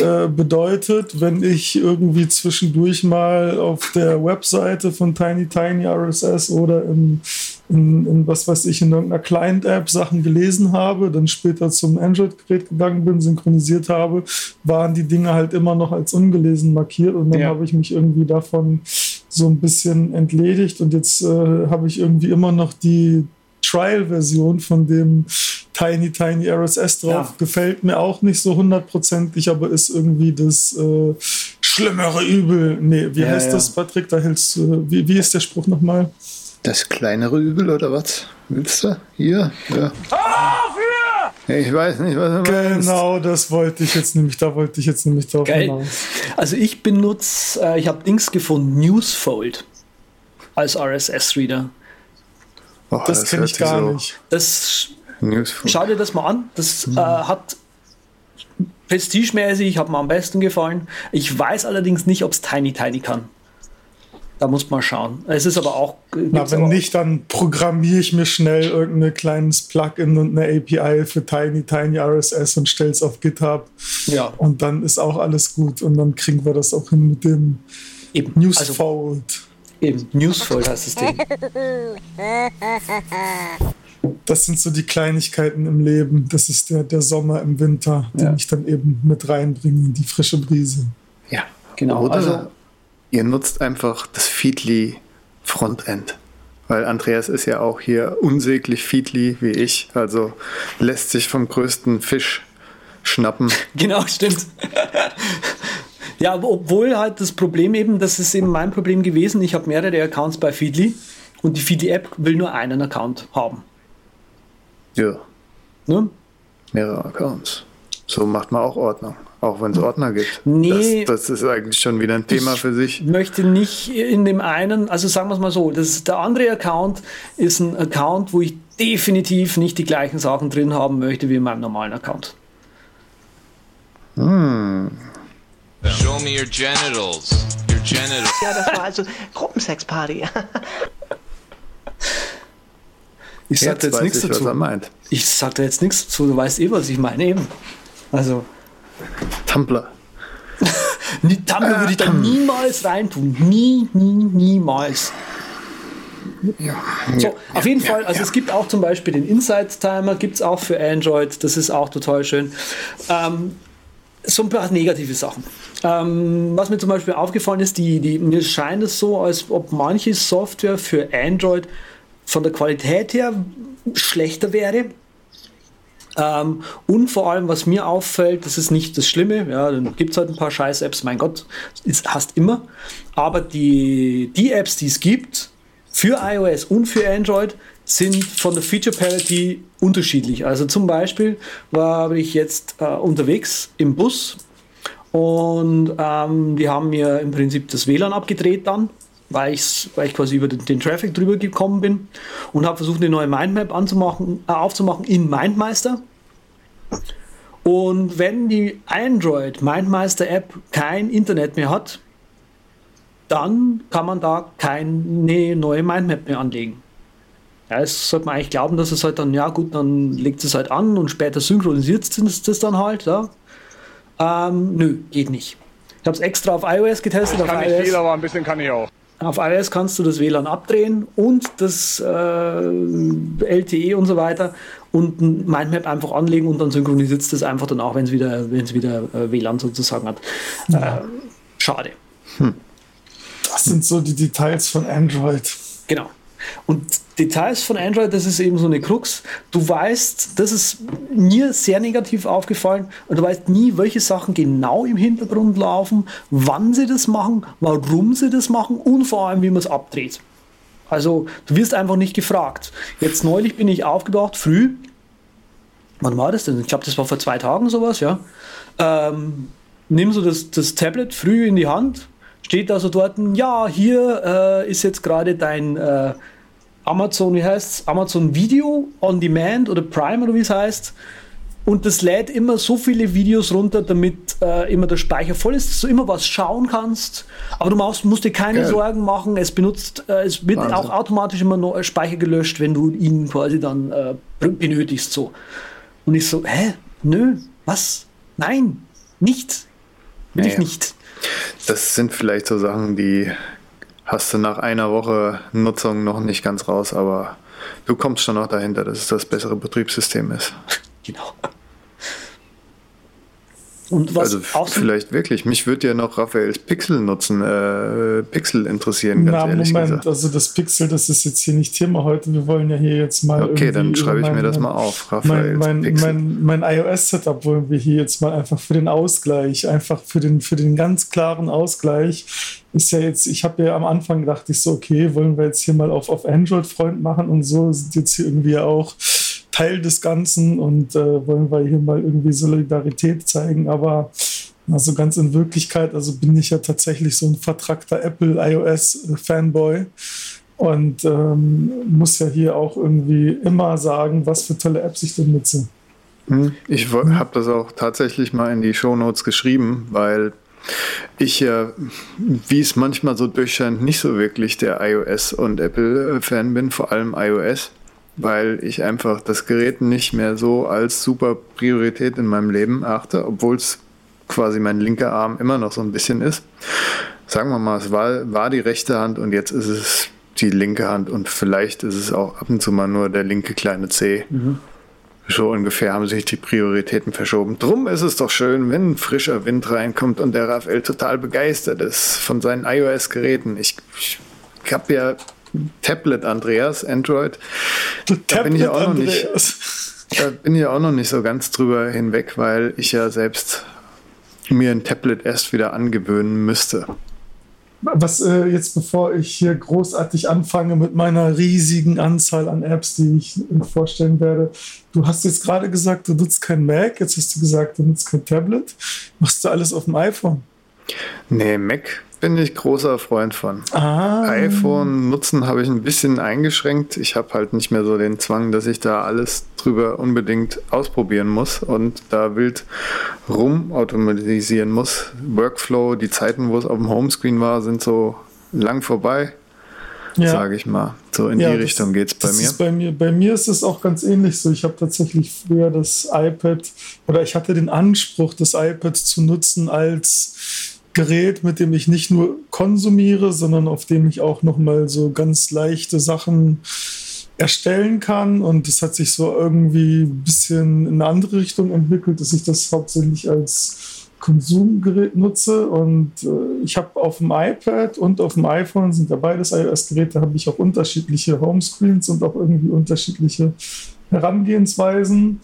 Äh, bedeutet, wenn ich irgendwie zwischendurch mal auf der Webseite von Tiny Tiny RSS oder in, in, in was weiß ich, in irgendeiner Client-App Sachen gelesen habe, dann später zum Android-Gerät gegangen bin, synchronisiert habe, waren die Dinge halt immer noch als ungelesen markiert und dann Ja. habe ich mich irgendwie davon so ein bisschen entledigt und jetzt äh, habe ich irgendwie immer noch die Trial-Version von dem Tiny Tiny RSS drauf. Ja. Gefällt mir auch nicht so hundertprozentig, aber ist irgendwie das äh, schlimmere Übel. Nee, wie Ja, heißt ja. das, Patrick? Da hältst du, wie, wie ist der Spruch nochmal? Das kleinere Übel oder was? Willst du? Hier? Ja. Ich weiß nicht, was du meinst. Genau, das wollte ich jetzt nämlich, da wollte ich jetzt nämlich drauf Geil. hinaus. Also ich benutze, äh, ich habe Dings gefunden, Newsfold als RSS-Reader. Oh, Das kenne hört ich gar so nicht. Das Newsful- Schau dir das mal an. Das äh, hat prestigemäßig, hat mir am besten gefallen. Ich weiß allerdings nicht, ob es Tiny Tiny kann. Da muss man schauen. Es ist aber auch. Na, gibt's wenn aber- nicht, dann programmiere ich mir schnell irgendein kleines Plugin und eine API für Tiny Tiny RSS und stell's auf GitHub. Ja. Und dann ist auch alles gut. Und dann kriegen wir das auch hin mit dem Eben. Newsfold. Eben, Newsfold heißt das Ding. Das sind so die Kleinigkeiten im Leben. Das ist der, der Sommer im Winter, den Ja. ich dann eben mit reinbringe, die frische Brise. Ja, genau. Oder Also, ihr nutzt einfach das Feedly Frontend. Weil Andreas ist ja auch hier unsäglich Feedly wie ich. Also lässt sich vom größten Fisch schnappen. Genau, stimmt. Ja, obwohl halt das Problem eben, das ist eben mein Problem gewesen, ich habe mehrere Accounts bei Feedly und die Feedly-App will nur einen Account haben. Ja, Ne? mehrere Accounts. So macht man auch Ordnung. Auch wenn es Ordner gibt. Nee. Das, das ist eigentlich schon wieder ein Thema Ich für sich. möchte nicht in dem einen, also sagen wir es mal so, das ist, der andere Account ist ein Account, wo ich definitiv nicht die gleichen Sachen drin haben möchte wie in meinem normalen Account. Hm. Show me your genitals. Your genitals. Ja, das war also Gruppensexparty. Ich sag Jetzt da jetzt nichts ich, was dazu. er meint. Ich sag da jetzt nichts dazu, du weißt eh, was ich meine eben. Also, Tumblr. die Tumblr würde ich da niemals reintun. Nie, nie, niemals. So, auf jeden Fall, also es gibt auch zum Beispiel den Insight-Timer, gibt es auch für Android, das ist auch total schön. Ähm, so ein paar negative Sachen. Ähm, was mir zum Beispiel aufgefallen ist, die, die, mir scheint es so, als ob manche Software für Android von der Qualität her schlechter wäre. Ähm, und vor allem, was mir auffällt, das ist nicht das Schlimme, ja, dann gibt es halt ein paar Scheiß-Apps, mein Gott, ist, hast immer. Aber die, die Apps, die es gibt, für iOS und für Android, sind von der Feature Parity unterschiedlich. Also zum Beispiel war ich jetzt äh, unterwegs im Bus und ähm, die haben mir im Prinzip das WLAN abgedreht dann, weil, ich's, weil ich quasi über den, den Traffic drüber gekommen bin und habe versucht, eine neue Mindmap anzumachen, äh, aufzumachen in MindMeister. Und wenn die Android MindMeister App kein Internet mehr hat, dann kann man da keine neue Mindmap mehr anlegen. Ja, es sollte man eigentlich glauben, dass es halt dann, ja gut, dann legt es halt an und später synchronisiert es das dann halt, ja. Ähm, nö, geht nicht. Ich habe es extra auf iOS getestet. Ich auf kann nicht iOS, viel, aber ein bisschen kann ich auch. auf iOS kannst du das WLAN abdrehen und das äh, LTE und so weiter und ein Mindmap einfach anlegen und dann synchronisiert es das einfach dann auch, wenn es wieder, wenn's wieder äh, WLAN sozusagen hat. Äh, schade. Das sind so die Details von Android. Genau. Und Details von Android, das ist eben so eine Krux. Du weißt, das ist mir sehr negativ aufgefallen und du weißt nie, welche Sachen genau im Hintergrund laufen, wann sie das machen, warum sie das machen und vor allem, wie man es abdreht. Also du wirst einfach nicht gefragt. Jetzt neulich bin ich aufgewacht, früh. Wann war das denn? Ich glaube, das war vor zwei Tagen sowas, ja. Ähm, nimm so das, das Tablet früh in die Hand, steht da so dort, ja, hier äh, ist jetzt gerade dein äh, Amazon, wie heißt Amazon Video on Demand oder Prime oder wie es heißt. Und das lädt immer so viele Videos runter, damit äh, immer der Speicher voll ist, dass du immer was schauen kannst. Aber du musst, musst dir keine Geil. Sorgen machen. Es benutzt, äh, es wird Wahnsinn. auch automatisch immer noch Speicher gelöscht, wenn du ihn quasi dann äh, benötigst. So. Und ich so, hä? Nö, was? Nein, nicht. Will ich Naja. nicht. Das sind vielleicht so Sachen, die hast du nach einer Woche Nutzung noch nicht ganz raus, aber du kommst schon noch dahinter, dass es das bessere Betriebssystem ist. Genau. Und was also auch so vielleicht wirklich. Mich würde ja noch Raphaels Pixel nutzen, äh, Pixel interessieren, ganz Na, ehrlich Moment, gesagt. also das Pixel, das ist jetzt hier nicht Thema heute. Wir wollen ja hier jetzt mal. Okay, dann schreibe ich mir mein- das mal auf. Mein, Raphaels mein, Pixel. mein, mein iOS-Setup wollen wir hier jetzt mal einfach für den Ausgleich, einfach für den, für den ganz klaren Ausgleich. Ist ja jetzt, ich habe ja am Anfang gedacht, ich so, okay, wollen wir jetzt hier mal auf, auf Android-Freund machen und so, sind jetzt hier irgendwie auch Teil des Ganzen und äh, wollen wir hier mal irgendwie Solidarität zeigen, aber also ganz in Wirklichkeit, also bin ich ja tatsächlich so ein vertrackter Apple iOS Fanboy und ähm, muss ja hier auch irgendwie immer sagen, was für tolle Apps ich denn nutze. Hm, Ich habe das auch tatsächlich mal in die Shownotes geschrieben, weil ich ja, wie es manchmal so durchscheint, nicht so wirklich der iOS- und Apple-Fan bin, vor allem iOS, weil ich einfach das Gerät nicht mehr so als super Priorität in meinem Leben achte, obwohl es quasi mein linker Arm immer noch so ein bisschen ist. Sagen wir mal, es war, war die rechte Hand und jetzt ist es die linke Hand und vielleicht ist es auch ab und zu mal nur der linke kleine C. Mhm. So ungefähr haben sich die Prioritäten verschoben. Drum ist es doch schön, wenn frischer Wind reinkommt und der Raphael total begeistert ist von seinen iOS-Geräten. Ich, ich habe ja Tablet Andreas, Android. Da bin ich ja auch noch nicht. Da bin ich auch noch nicht so ganz drüber hinweg, weil ich ja selbst mir ein Tablet erst wieder angewöhnen müsste. Was äh, jetzt, bevor ich hier großartig anfange mit meiner riesigen Anzahl an Apps, die ich vorstellen werde, du hast jetzt gerade gesagt, du nutzt kein Mac, jetzt hast du gesagt, du nutzt kein Tablet. Machst du alles auf dem iPhone? Nee, Mac bin ich großer Freund von. Ah. iPhone nutzen habe ich ein bisschen eingeschränkt. Ich habe halt nicht mehr so den Zwang, dass ich da alles drüber unbedingt ausprobieren muss und da wild rum automatisieren muss. Workflow, die Zeiten, wo es auf dem Homescreen war, sind so lang vorbei. Ja. Sage ich mal. So in Ja, die das- Richtung geht es bei mir. Bei mir. Bei mir ist es auch ganz ähnlich so. Ich habe tatsächlich früher das iPad oder ich hatte den Anspruch, das iPad zu nutzen als Gerät, mit dem ich nicht nur konsumiere, sondern auf dem ich auch noch mal so ganz leichte Sachen erstellen kann. Und das hat sich so irgendwie ein bisschen in eine andere Richtung entwickelt, dass ich das hauptsächlich als Konsumgerät nutze. Und äh, ich habe auf dem iPad und auf dem iPhone sind ja beides iOS-Geräte, habe ich auch unterschiedliche Homescreens und auch irgendwie unterschiedliche Herangehensweisen.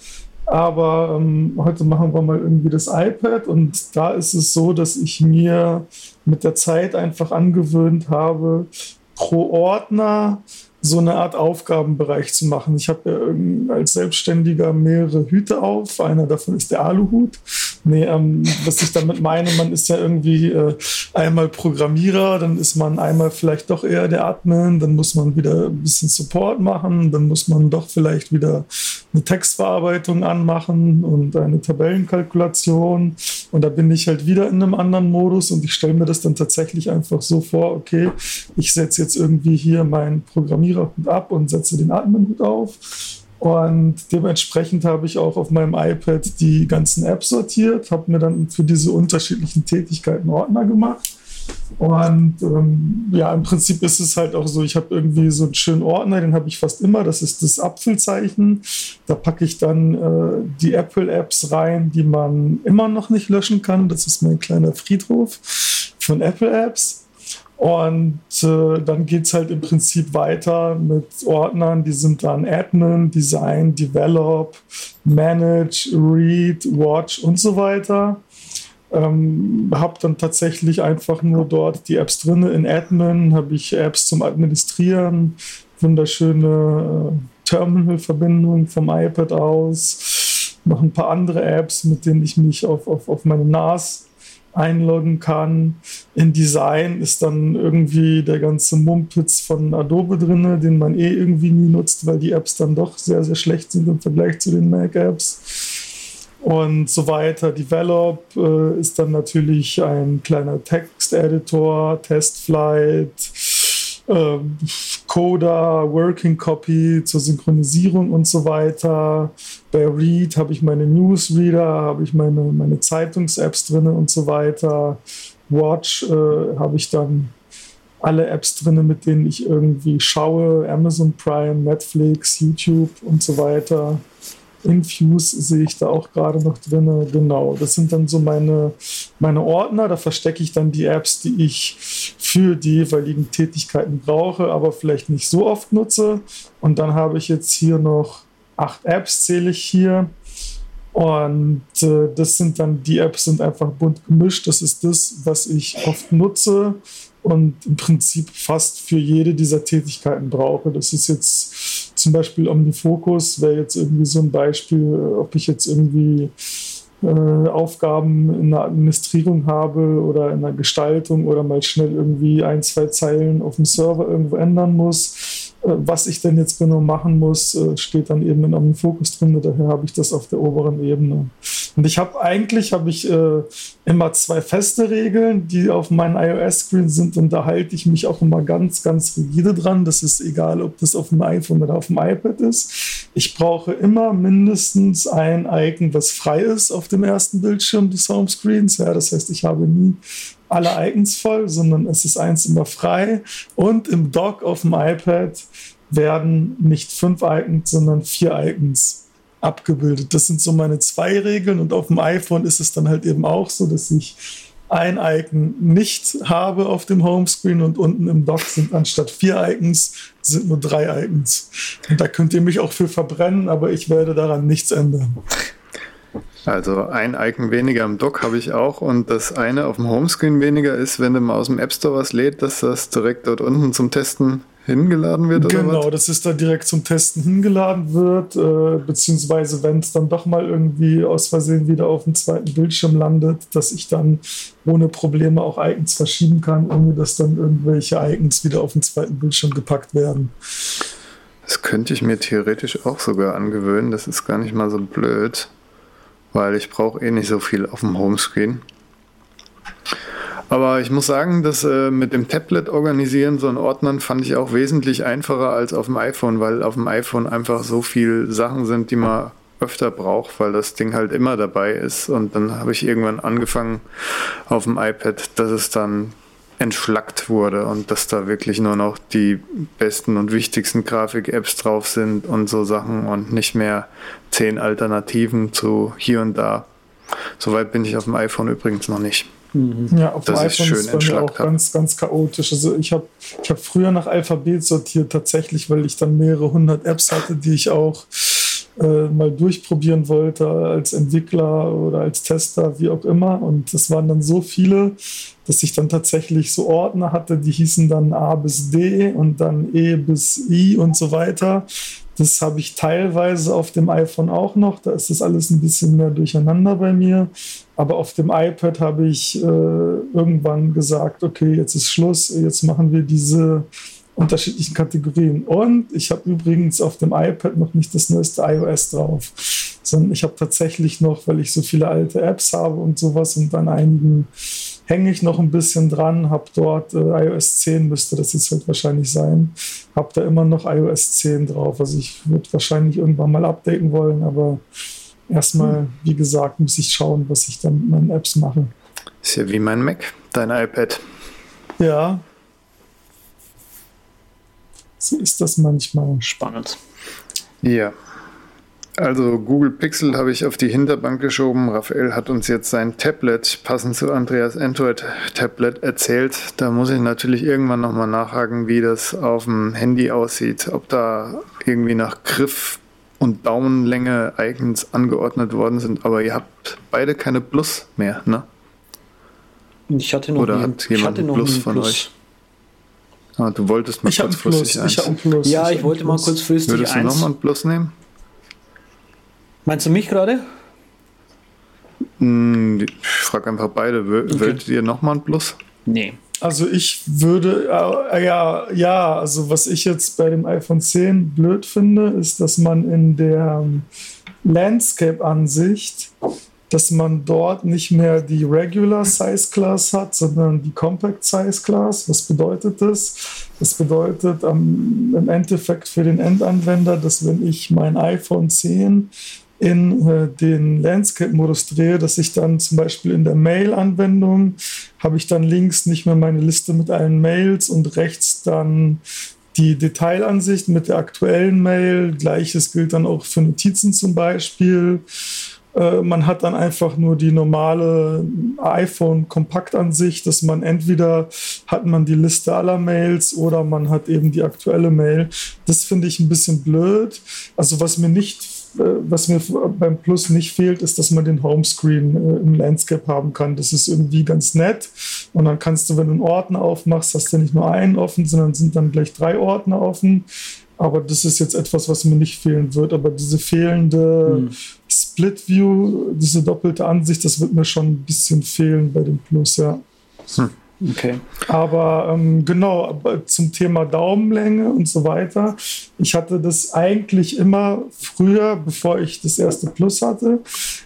Aber ähm, heute machen wir mal irgendwie das iPad und da ist es so, dass ich mir mit der Zeit einfach angewöhnt habe, pro Ordner so eine Art Aufgabenbereich zu machen. Ich habe ja als Selbstständiger mehrere Hüte auf. Einer davon ist der Aluhut. Nee, ähm, was ich damit meine, man ist ja irgendwie äh, einmal Programmierer, dann ist man einmal vielleicht doch eher der Admin, dann muss man wieder ein bisschen Support machen, dann muss man doch vielleicht wieder eine Textverarbeitung anmachen und eine Tabellenkalkulation. Und da bin ich halt wieder in einem anderen Modus und ich stelle mir das dann tatsächlich einfach so vor, okay, ich setze jetzt irgendwie hier meinen Programmiererhut ab und setze den Adminhut auf. Und dementsprechend habe ich auch auf meinem iPad die ganzen Apps sortiert, habe mir dann für diese unterschiedlichen Tätigkeiten Ordner gemacht. Und ähm, ja, im Prinzip ist es halt auch so, ich habe irgendwie so einen schönen Ordner, den habe ich fast immer, das ist das Apfelzeichen. Da packe ich dann äh, die Apple-Apps rein, die man immer noch nicht löschen kann. Das ist mein kleiner Friedhof von Apple-Apps. Und äh, dann geht es halt im Prinzip weiter mit Ordnern, die sind dann Admin, Design, Develop, Manage, Read, Watch und so weiter. Ähm, habe dann tatsächlich einfach nur dort die Apps drin. In Admin habe ich Apps zum Administrieren, wunderschöne äh, Terminal-Verbindung vom iPad aus, noch ein paar andere Apps, mit denen ich mich auf, auf, auf meine NAS einloggen kann. In Design ist dann irgendwie der ganze Mumpitz von Adobe drin, den man eh irgendwie nie nutzt, weil die Apps dann doch sehr, sehr schlecht sind im Vergleich zu den Mac-Apps. Und so weiter. Develop äh, ist dann natürlich ein kleiner Texteditor, Testflight, äh, Coda, Working Copy zur Synchronisierung und so weiter. Bei Read habe ich meine Newsreader, habe ich meine, meine Zeitungs-Apps drin und so weiter. Watch äh, habe ich dann alle Apps drin, mit denen ich irgendwie schaue. Amazon Prime, Netflix, YouTube und so weiter. Infuse sehe ich da auch gerade noch drin. Genau, das sind dann so meine, meine Ordner. Da verstecke ich dann die Apps, die ich für die jeweiligen Tätigkeiten brauche, aber vielleicht nicht so oft nutze. Und dann habe ich jetzt hier noch acht Apps, zähle ich hier. Und äh, das sind dann, die Apps sind einfach bunt gemischt. Das ist das, was ich oft nutze und im Prinzip fast für jede dieser Tätigkeiten brauche. Das ist jetzt zum Beispiel Omnifocus, wäre jetzt irgendwie so ein Beispiel, äh, ob ich jetzt irgendwie äh, Aufgaben in der Administrierung habe oder in der Gestaltung oder mal schnell irgendwie ein, zwei Zeilen auf dem Server irgendwo ändern muss. Äh, was ich denn jetzt genau machen muss, äh, steht dann eben in Omnifocus drin. Daher habe ich das auf der oberen Ebene. Und ich habe eigentlich habe ich äh, immer zwei feste Regeln, die auf meinem iOS-Screen sind und da halte ich mich auch immer ganz, ganz rigide dran. Das ist egal, ob das auf dem iPhone oder auf dem iPad ist. Ich brauche immer mindestens ein Icon, was frei ist auf dem ersten Bildschirm des Homescreens. Ja, das heißt, ich habe nie alle Icons voll, sondern es ist eins immer frei. Und im Dock auf dem iPad werden nicht fünf Icons, sondern vier Icons abgebildet. Das sind so meine zwei Regeln und auf dem iPhone ist es dann halt eben auch so, dass ich ein Icon nicht habe auf dem Homescreen und unten im Dock sind anstatt vier Icons sind nur drei Icons. Und da könnt ihr mich auch für verbrennen, aber ich werde daran nichts ändern. Also ein Icon weniger im Dock habe ich auch und das eine auf dem Homescreen weniger ist, wenn du mal aus dem App Store was lädt, dass das direkt dort unten zum Testen hingeladen wird? Oder genau, dass es da direkt zum Testen hingeladen wird, äh, beziehungsweise wenn es dann doch mal irgendwie aus Versehen wieder auf dem zweiten Bildschirm landet, dass ich dann ohne Probleme auch Icons verschieben kann, ohne dass dann irgendwelche Icons wieder auf den zweiten Bildschirm gepackt werden. Das könnte ich mir theoretisch auch sogar angewöhnen, das ist gar nicht mal so blöd, weil ich brauche eh nicht so viel auf dem Homescreen. Aber ich muss sagen, das äh, mit dem Tablet organisieren, so ein Ordnern, fand ich auch wesentlich einfacher als auf dem iPhone, weil auf dem iPhone einfach so viele Sachen sind, die man öfter braucht, weil das Ding halt immer dabei ist. Und dann habe ich irgendwann angefangen auf dem iPad, dass es dann entschlackt wurde und dass da wirklich nur noch die besten und wichtigsten Grafik-Apps drauf sind und so Sachen und nicht mehr zehn Alternativen zu hier und da. Soweit bin ich auf dem iPhone übrigens noch nicht. Mhm. Ja, auf dem iPhone ist bei mir auch ganz, ganz chaotisch. Also ich habe ich hab früher nach Alphabet sortiert, tatsächlich, weil ich dann mehrere hundert Apps hatte, die ich auch äh, mal durchprobieren wollte als Entwickler oder als Tester, wie auch immer. Und es waren dann so viele, dass ich dann tatsächlich so Ordner hatte, die hießen dann A bis D und dann E bis I und so weiter. Das habe ich teilweise auf dem iPhone auch noch. Da ist das alles ein bisschen mehr durcheinander bei mir. Aber auf dem iPad habe ich äh, irgendwann gesagt, okay, jetzt ist Schluss, jetzt machen wir diese unterschiedlichen Kategorien. Und ich habe übrigens auf dem iPad noch nicht das neueste iOS drauf, sondern ich habe tatsächlich noch, weil ich so viele alte Apps habe und sowas und an einigen hänge ich noch ein bisschen dran, habe dort äh, iOS 10, müsste das jetzt halt wahrscheinlich sein, habe da immer noch iOS 10 drauf. Also ich würde wahrscheinlich irgendwann mal updaten wollen, aber erstmal, hm. wie gesagt, muss ich schauen, was ich dann mit meinen Apps mache. Ist ja wie mein Mac, dein iPad. Ja. So ist das manchmal. Spannend. Ja. Also Google Pixel habe ich auf die Hinterbank geschoben. Raphael hat uns jetzt sein Tablet, passend zu Andreas Android-Tablet, erzählt. Da muss ich natürlich irgendwann nochmal nachhaken, wie das auf dem Handy aussieht. Ob da irgendwie nach Griff und Daumenlänge Icons angeordnet worden sind. Aber ihr habt beide keine Plus mehr, ne? Ich hatte noch Oder nie, hat jemand einen Plus von Plus. euch? Ah, du wolltest mal ich kurzfristig eins. Ich Plus. Ja, ich, ich wollte mal kurzfristig Würdest du nochmal ein Plus nehmen? Meinst du mich gerade? Hm, ich frage einfach beide. Wollt okay. ihr nochmal ein Plus? Nee. Also ich würde, äh, ja, ja, also was ich jetzt bei dem iPhone 10 blöd finde, ist, dass man in der ähm, Landscape-Ansicht, dass man dort nicht mehr die Regular Size Class hat, sondern die Compact Size Class. Was bedeutet das? Das bedeutet um, im Endeffekt für den Endanwender, dass wenn ich mein iPhone 10 in äh, den Landscape-Modus drehe, dass ich dann zum Beispiel in der Mail-Anwendung habe ich dann links nicht mehr meine Liste mit allen Mails und rechts dann die Detailansicht mit der aktuellen Mail. Gleiches gilt dann auch für Notizen zum Beispiel. Äh, man hat dann einfach nur die normale iPhone-Kompaktansicht, dass man entweder hat man die Liste aller Mails oder man hat eben die aktuelle Mail. Das finde ich ein bisschen blöd. Also was mir nicht was mir beim Plus nicht fehlt, ist, dass man den Homescreen äh, im Landscape haben kann. Das ist irgendwie ganz nett. Und dann kannst du, wenn du einen Ordner aufmachst, hast du nicht nur einen offen, sondern sind dann gleich drei Ordner offen. Aber das ist jetzt etwas, was mir nicht fehlen wird. Aber diese fehlende hm. Split View, diese doppelte Ansicht, das wird mir schon ein bisschen fehlen bei dem Plus, ja. Hm. Okay. Aber ähm, genau, zum Thema Daumenlänge und so weiter. Ich hatte das eigentlich immer früher, bevor ich das erste Plus hatte,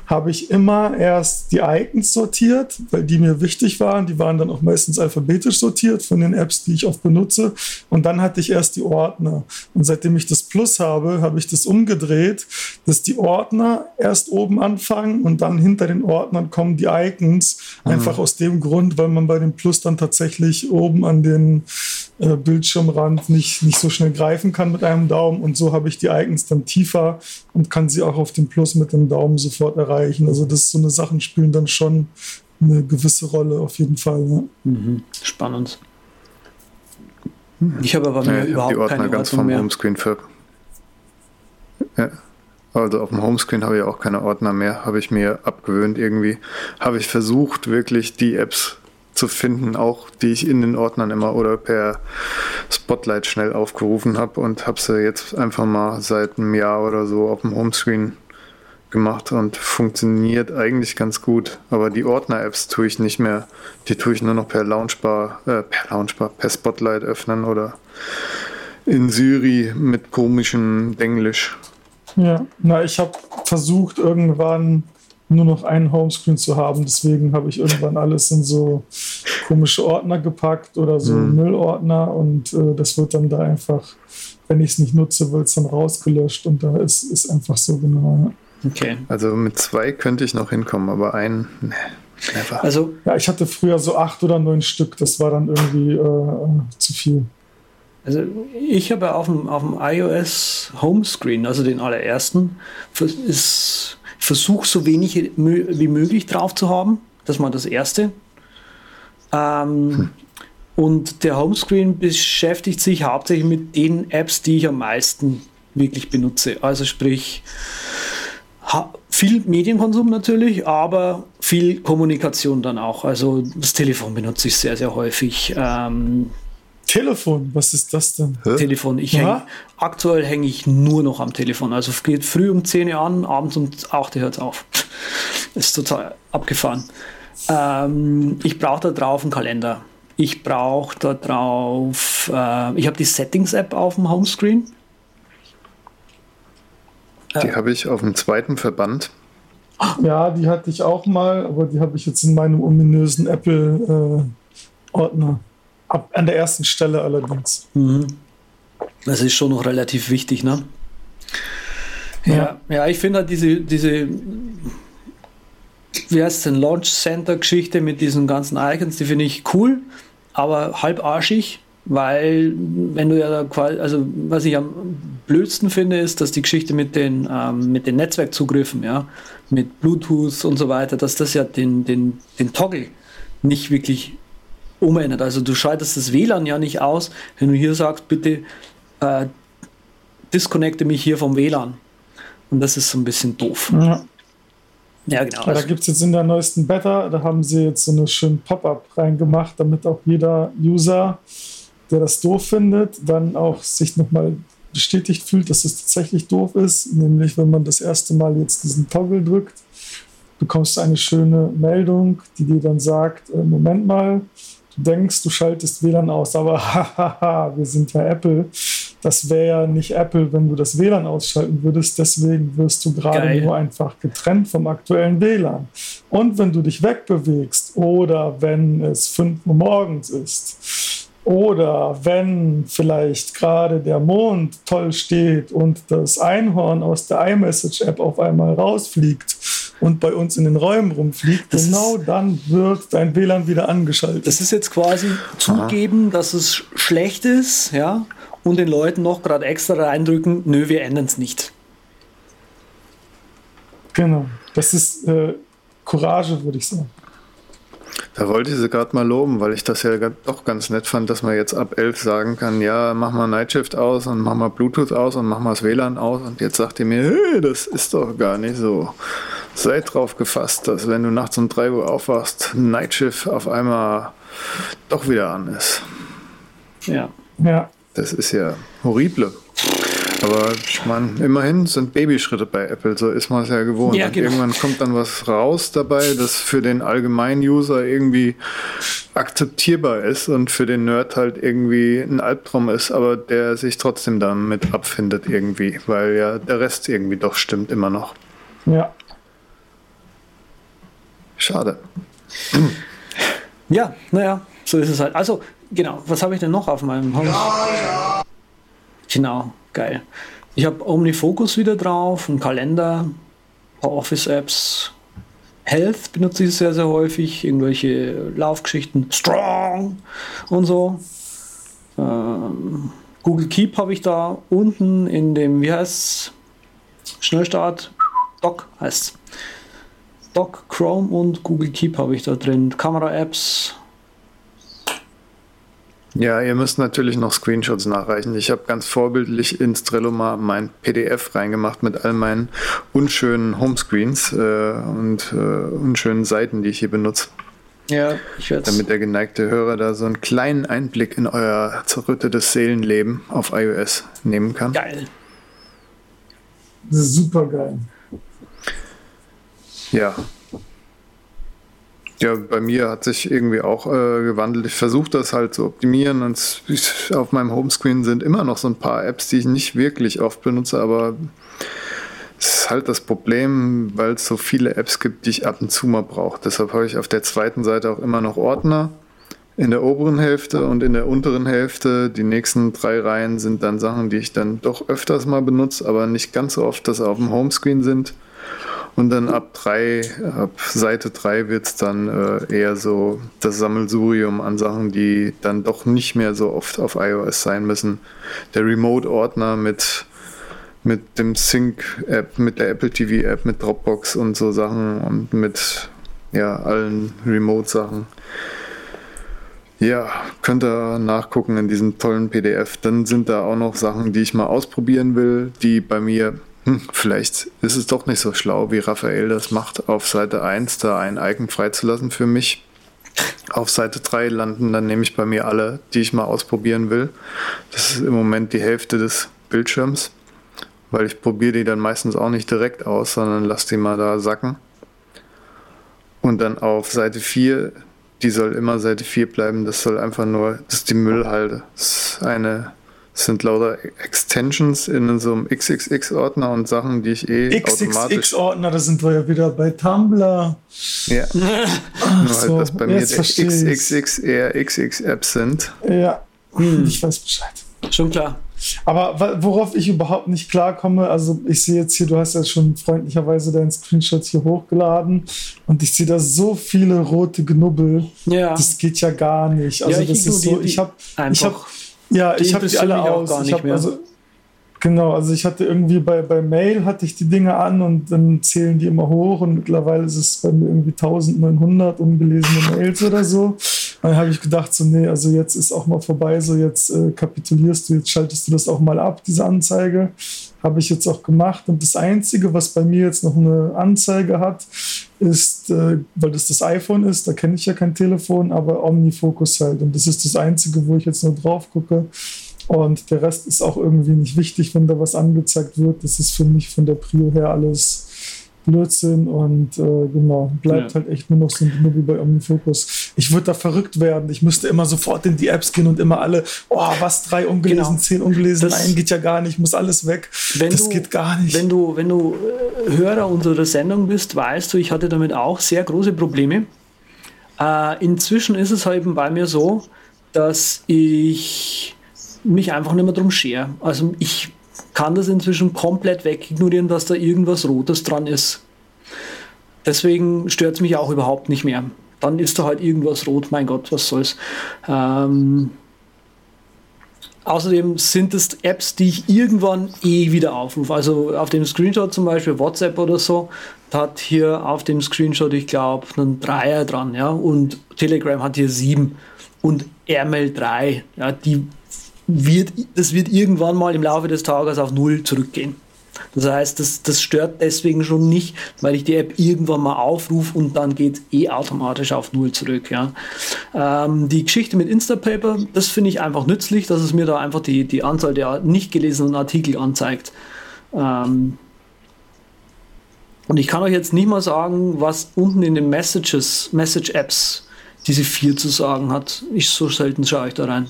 habe ich immer erst die Icons sortiert, weil die mir wichtig waren. Die waren dann auch meistens alphabetisch sortiert von den Apps, die ich oft benutze. Und dann hatte ich erst die Ordner. Und seitdem ich das Plus habe, habe ich das umgedreht, dass die Ordner erst oben anfangen und dann hinter den Ordnern kommen die Icons. Einfach aus dem Grund, weil man bei dem Plus dann tatsächlich oben an den äh, Bildschirmrand nicht, nicht so schnell greifen kann mit einem Daumen. Und so habe ich die Icons dann tiefer und kann sie auch auf dem Plus mit dem Daumen sofort erreichen. Also das so eine Sachen spielen dann schon eine gewisse Rolle auf jeden Fall. Ja. Mhm. Spannend. Ich habe aber mir Ja, ich habe überhaupt die Ordner keine ganz Ordnung vom mehr. Homescreen für. Ja. Also auf dem Homescreen habe ich auch keine Ordner mehr, habe ich mir abgewöhnt irgendwie. Habe ich versucht, wirklich die Apps zu finden, auch die ich in den Ordnern immer oder per Spotlight schnell aufgerufen habe und habe sie jetzt einfach mal seit einem Jahr oder so auf dem Homescreen gemacht und funktioniert eigentlich ganz gut. Aber die Ordner-Apps tue ich nicht mehr. Die tue ich nur noch per Launchbar, äh, per Launchbar, per Spotlight öffnen oder in Siri mit komischem Englisch. Ja, na, ich habe versucht, irgendwann nur noch einen Homescreen zu haben. Deswegen habe ich irgendwann alles in so komische Ordner gepackt oder so Mhm. Müllordner und äh, das wird dann da einfach, wenn ich es nicht nutze, wird es dann rausgelöscht und da ist, ist einfach so genau. Okay. Also mit zwei könnte ich noch hinkommen, aber ein, ne, never. Also, Ja, ich hatte früher so acht oder neun Stück, das war dann irgendwie äh, zu viel. also ich habe auf dem, auf dem iOS Homescreen, also den allerersten, ist, ich versuche so wenig wie möglich drauf zu haben. Das war das erste. Ähm, Und der Homescreen beschäftigt sich hauptsächlich mit den Apps, die ich am meisten wirklich benutze. Also sprich, viel Medienkonsum natürlich, aber viel Kommunikation dann auch. Also das Telefon benutze ich sehr, sehr häufig. Ähm, Telefon, was ist das denn? Telefon. Ich häng, Ja? aktuell hänge ich nur noch am Telefon. Also es geht früh um 10 Uhr an, abends um 8 Uhr hört es auf. ist total abgefahren. Ähm, ich brauche da drauf einen Kalender. Ich brauche da drauf, äh, ich habe die Settings-App auf dem Homescreen. Die habe ich auf dem zweiten Verband. Ja, die hatte ich auch mal, aber die habe ich jetzt in meinem ominösen Apple-Ordner. Ab an der ersten Stelle allerdings. Mhm. Das ist schon noch relativ wichtig, ne? Ja, ja, ich finde halt diese, diese, wie heißt es denn, Launch Center Geschichte mit diesen ganzen Icons, die finde ich cool, aber halb arschig, weil wenn du ja da quasi, also was ich am blödsten finde, ist, dass die Geschichte mit den, ähm, mit den Netzwerkzugriffen, ja, mit Bluetooth und so weiter, dass das ja den, den, den Toggle nicht wirklich umändert. Also du schaltest das WLAN ja nicht aus, wenn du hier sagst, bitte äh, disconnecte mich hier vom WLAN. Und das ist so ein bisschen doof. Ja. Ja, genau. Ja, da gibt es jetzt in der neuesten Beta, da haben sie jetzt so eine schöne Pop-up reingemacht, damit auch jeder User, der das doof findet, dann auch sich nochmal bestätigt fühlt, dass es tatsächlich doof ist. Nämlich, wenn man das erste Mal jetzt diesen Toggle drückt, bekommst du eine schöne Meldung, die dir dann sagt, äh, Moment mal, denkst, du schaltest WLAN aus, aber hahaha, wir sind ja Apple. Das wäre ja nicht Apple, wenn du das WLAN ausschalten würdest. Deswegen wirst du gerade nur einfach getrennt vom aktuellen WLAN. Und wenn du dich wegbewegst oder wenn es 5 Uhr morgens ist oder wenn vielleicht gerade der Mond toll steht und das Einhorn aus der iMessage-App auf einmal rausfliegt und bei uns in den Räumen rumfliegt, Das genau dann wird dein WLAN wieder angeschaltet. das ist jetzt quasi zugeben, dass es sch- schlecht ist, ja, und den Leuten noch gerade extra reindrücken, nö, wir ändern es nicht. genau. Das ist äh, Courage, würde ich sagen. Da wollte ich sie gerade mal loben, weil ich das ja doch ganz nett fand, dass man jetzt ab 11 sagen kann, ja, mach mal Nightshift aus und mach mal Bluetooth aus und mach mal das WLAN aus. Und jetzt sagt ihr mir, hey, das ist doch gar nicht so. Seid drauf gefasst, dass wenn du nachts um 3 Uhr aufwachst, Nightshift auf einmal doch wieder an ist. Ja. Ja. Das ist ja horrible. Aber ich meine, immerhin sind Babyschritte bei Apple, so ist man es ja gewohnt. Ja, Und genau. irgendwann kommt dann was raus dabei, das für den allgemeinen User irgendwie akzeptierbar ist und für den Nerd halt irgendwie ein Albtraum ist, aber der sich trotzdem damit abfindet irgendwie, weil ja der Rest irgendwie doch stimmt immer noch. Ja. Schade. Ja, naja, so ist es halt. Also, genau, was habe ich denn noch auf meinem Home? Genau, geil. Ich habe OmniFocus wieder drauf, einen Kalender, ein paar Office-Apps. Health benutze ich sehr, sehr häufig, irgendwelche Laufgeschichten, Strong und so. Ähm, Google Keep habe ich da unten in dem, wie heißt Schnellstart, Doc heißt Doc, Chrome und Google Keep habe ich da drin. Kamera-Apps, Ja, ihr müsst natürlich noch Screenshots nachreichen. Ich habe ganz vorbildlich ins Trello mal mein PDF reingemacht mit all meinen unschönen Homescreens äh, und äh, unschönen Seiten, die ich hier benutze. Ja, ich werde Damit der geneigte Hörer da so einen kleinen Einblick in euer zerrüttetes Seelenleben auf iOS nehmen kann. Geil. Super geil. Ja. Ja, bei mir hat sich irgendwie auch äh, gewandelt. Ich versuche das halt zu optimieren und auf meinem Homescreen sind immer noch so ein paar Apps, die ich nicht wirklich oft benutze, aber es ist halt das Problem, weil es so viele Apps gibt, die ich ab und zu mal brauche. Deshalb habe ich auf der zweiten Seite auch immer noch Ordner in der oberen Hälfte und in der unteren Hälfte. Die nächsten drei Reihen sind dann Sachen, die ich dann doch öfters mal benutze, aber nicht ganz so oft, dass sie auf dem Homescreen sind. Und dann ab drei, ab Seite 3 wird es dann äh, eher so das Sammelsurium an Sachen, die dann doch nicht mehr so oft auf iOS sein müssen. Der Remote-Ordner mit, mit dem Sync-App, mit der Apple TV-App, mit Dropbox und so Sachen und mit ja, allen Remote-Sachen. Ja, könnt ihr nachgucken in diesem tollen PDF. Dann sind da auch noch Sachen, die ich mal ausprobieren will, die bei mir, hm, vielleicht ist es doch nicht so schlau, wie Raphael das macht, auf Seite 1 da ein Icon freizulassen für mich. Auf Seite 3 landen dann nämlich bei mir alle, die ich mal ausprobieren will. Das ist im Moment die Hälfte des Bildschirms, weil ich probiere die dann meistens auch nicht direkt aus, sondern lasse die mal da sacken. Und dann auf Seite 4, die soll immer Seite 4 bleiben, das soll einfach nur, das ist die Müllhalde. Das ist eine, das sind lauter Extensions in so einem XXX-Ordner und Sachen, die ich eh automatisch. XXX-Ordner, da sind wir ja wieder bei Tumblr. Ja. Ach Nur so, halt, dass bei mir jetzt der. XXX eher XX-Apps sind. Ja, ich weiß Bescheid. Schon klar. Aber worauf ich überhaupt nicht klarkomme, also ich sehe jetzt hier, du hast ja schon freundlicherweise deinen Screenshot hier hochgeladen und ich sehe da so viele rote Knubbel. Ja. Das geht ja gar nicht. Also Ja, ich das ist so, ich habe ich habe ja, Die ich habe die alle aus. gar ich nicht hab, mehr. also Genau, also ich hatte irgendwie bei, bei Mail hatte ich die Dinge an und dann zählen die immer hoch und mittlerweile ist es bei mir irgendwie 1900 ungelesene Mails oder so. Dann habe ich gedacht, so, nee, also jetzt ist auch mal vorbei, so jetzt äh, kapitulierst du, jetzt schaltest du das auch mal ab, diese Anzeige. Habe ich jetzt auch gemacht und das Einzige, was bei mir jetzt noch eine Anzeige hat, ist, äh, weil das das iPhone ist, da kenne ich ja kein Telefon, aber Omnifocus halt und das ist das Einzige, wo ich jetzt nur drauf gucke. Und der Rest ist auch irgendwie nicht wichtig, wenn da was angezeigt wird. Das ist für mich von der Prio her alles Blödsinn und äh, genau, bleibt Ja. halt echt nur noch so ein Knubbel bei OmniFocus. Ich würde da verrückt werden. Ich müsste immer sofort in die Apps gehen und immer alle, oh, was, drei ungelesen, Genau. zehn ungelesen, Das- nein, geht ja gar nicht, muss alles weg. Wenn das du, geht gar nicht. Wenn du, wenn du äh, Hörer unserer Sendung bist, weißt du, ich hatte damit auch sehr große Probleme. Äh, inzwischen ist es halt eben bei mir so, dass ich mich einfach nicht mehr drum schere. Also ich kann das inzwischen komplett wegignorieren, dass da irgendwas Rotes dran ist. Deswegen stört es mich auch überhaupt nicht mehr. Dann ist da halt irgendwas rot, mein Gott, was soll's. Ähm, Außerdem sind es Apps, die ich irgendwann eh wieder aufrufe. Also auf dem Screenshot zum Beispiel WhatsApp oder so, hat hier auf dem Screenshot, ich glaube, einen Dreier dran, ja. Und Telegram hat hier sieben. Und Airmail 3, ja, die wird, das wird irgendwann mal im Laufe des Tages auf null zurückgehen. Das heißt, das, das stört deswegen schon nicht, weil ich die App irgendwann mal aufrufe und dann geht eh automatisch auf Null zurück. Ja. Ähm, die Geschichte mit Instapaper, das finde ich einfach nützlich, dass es mir da einfach die, die Anzahl der nicht gelesenen Artikel anzeigt. Ähm, und ich kann euch jetzt nicht mal sagen, was unten in den Messages, Message-Apps diese vier zu sagen hat. Ich so selten schaue ich da rein.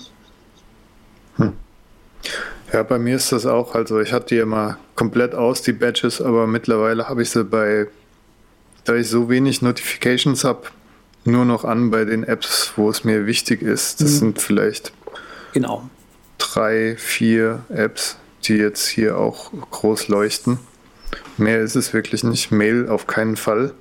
Ja, bei mir ist das auch. Also ich hatte die immer komplett aus, die Badges, aber mittlerweile habe ich sie bei, da ich so wenig Notifications habe, nur noch an bei den Apps, wo es mir wichtig ist. Das Mhm. sind vielleicht Genau. drei, vier Apps, die jetzt hier auch groß leuchten. Mehr ist es wirklich nicht. Mail auf keinen Fall.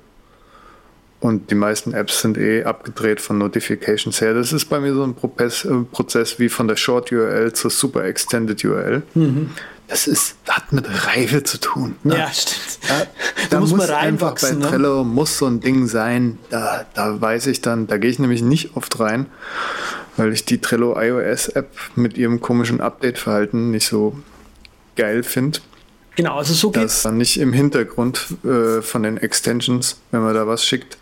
Und die meisten Apps sind eh abgedreht von Notifications her. Das ist bei mir so ein Prozess, äh, Prozess wie von der Short URL zur Super Extended URL. Mhm. Das ist, hat mit Reife zu tun. ne? Ja, stimmt. Da, Da muss man einfach bei ne? Trello muss so ein Ding sein. Da, da weiß ich dann, da gehe ich nämlich nicht oft rein, weil ich die Trello iOS App mit ihrem komischen Update-Verhalten nicht so geil finde. Genau, also so geht Dass dann nicht im Hintergrund äh, von den Extensions, wenn man da was schickt,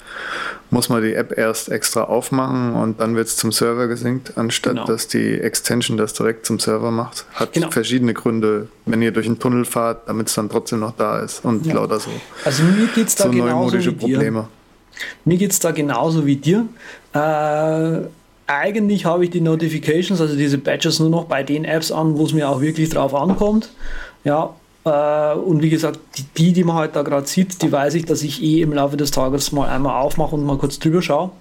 muss man die App erst extra aufmachen und dann wird es zum Server gesinkt, anstatt Genau. dass die Extension das direkt zum Server macht. Hat Genau. verschiedene Gründe, wenn ihr durch einen Tunnel fahrt, damit es dann trotzdem noch da ist und Ja. lauter so. Also mir geht es da so genauso wie dir. Probleme. Mir geht es da genauso wie dir. Äh, eigentlich habe ich die Notifications, also diese Badges, nur noch bei den Apps an, wo es mir auch wirklich drauf ankommt. Ja, und wie gesagt, die, die, man halt da gerade sieht, die weiß ich, dass ich eh im Laufe des Tages mal einmal aufmache und mal kurz drüber schaue.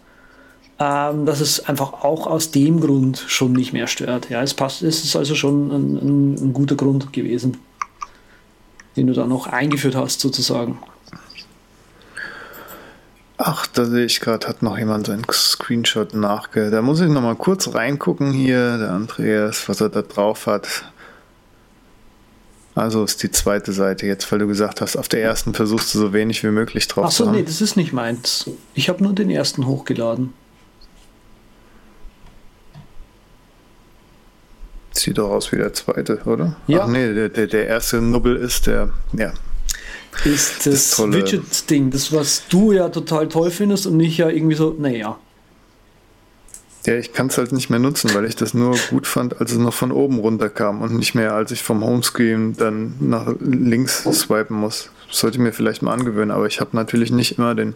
Ähm, dass es einfach auch aus dem Grund schon nicht mehr stört. Ja, es passt, es ist also schon ein, ein, ein guter Grund gewesen, den du da noch eingeführt hast, sozusagen. Ach, da sehe ich gerade, hat noch jemand seinen Screenshot nachge... Da muss ich noch mal kurz reingucken hier, der Andreas, was er da drauf hat. Also ist die zweite Seite jetzt, weil du gesagt hast, auf der ersten versuchst du so wenig wie möglich drauf Achso, zu haben. nee, das ist nicht meins. Ich habe nur den ersten hochgeladen. Sieht doch aus wie der zweite, oder? Ja. Ach nee, der, der, der erste Nubbel ist der, ja. Ist das, tolle- Widget-Ding, das, was du ja total toll findest und nicht ja irgendwie so, naja. Ja, ich kann es halt nicht mehr nutzen, weil ich das nur gut fand, als es noch von oben runter kam und nicht mehr, als ich vom Homescreen dann nach links swipen muss. Sollte ich mir vielleicht mal angewöhnen, aber ich habe natürlich nicht immer den,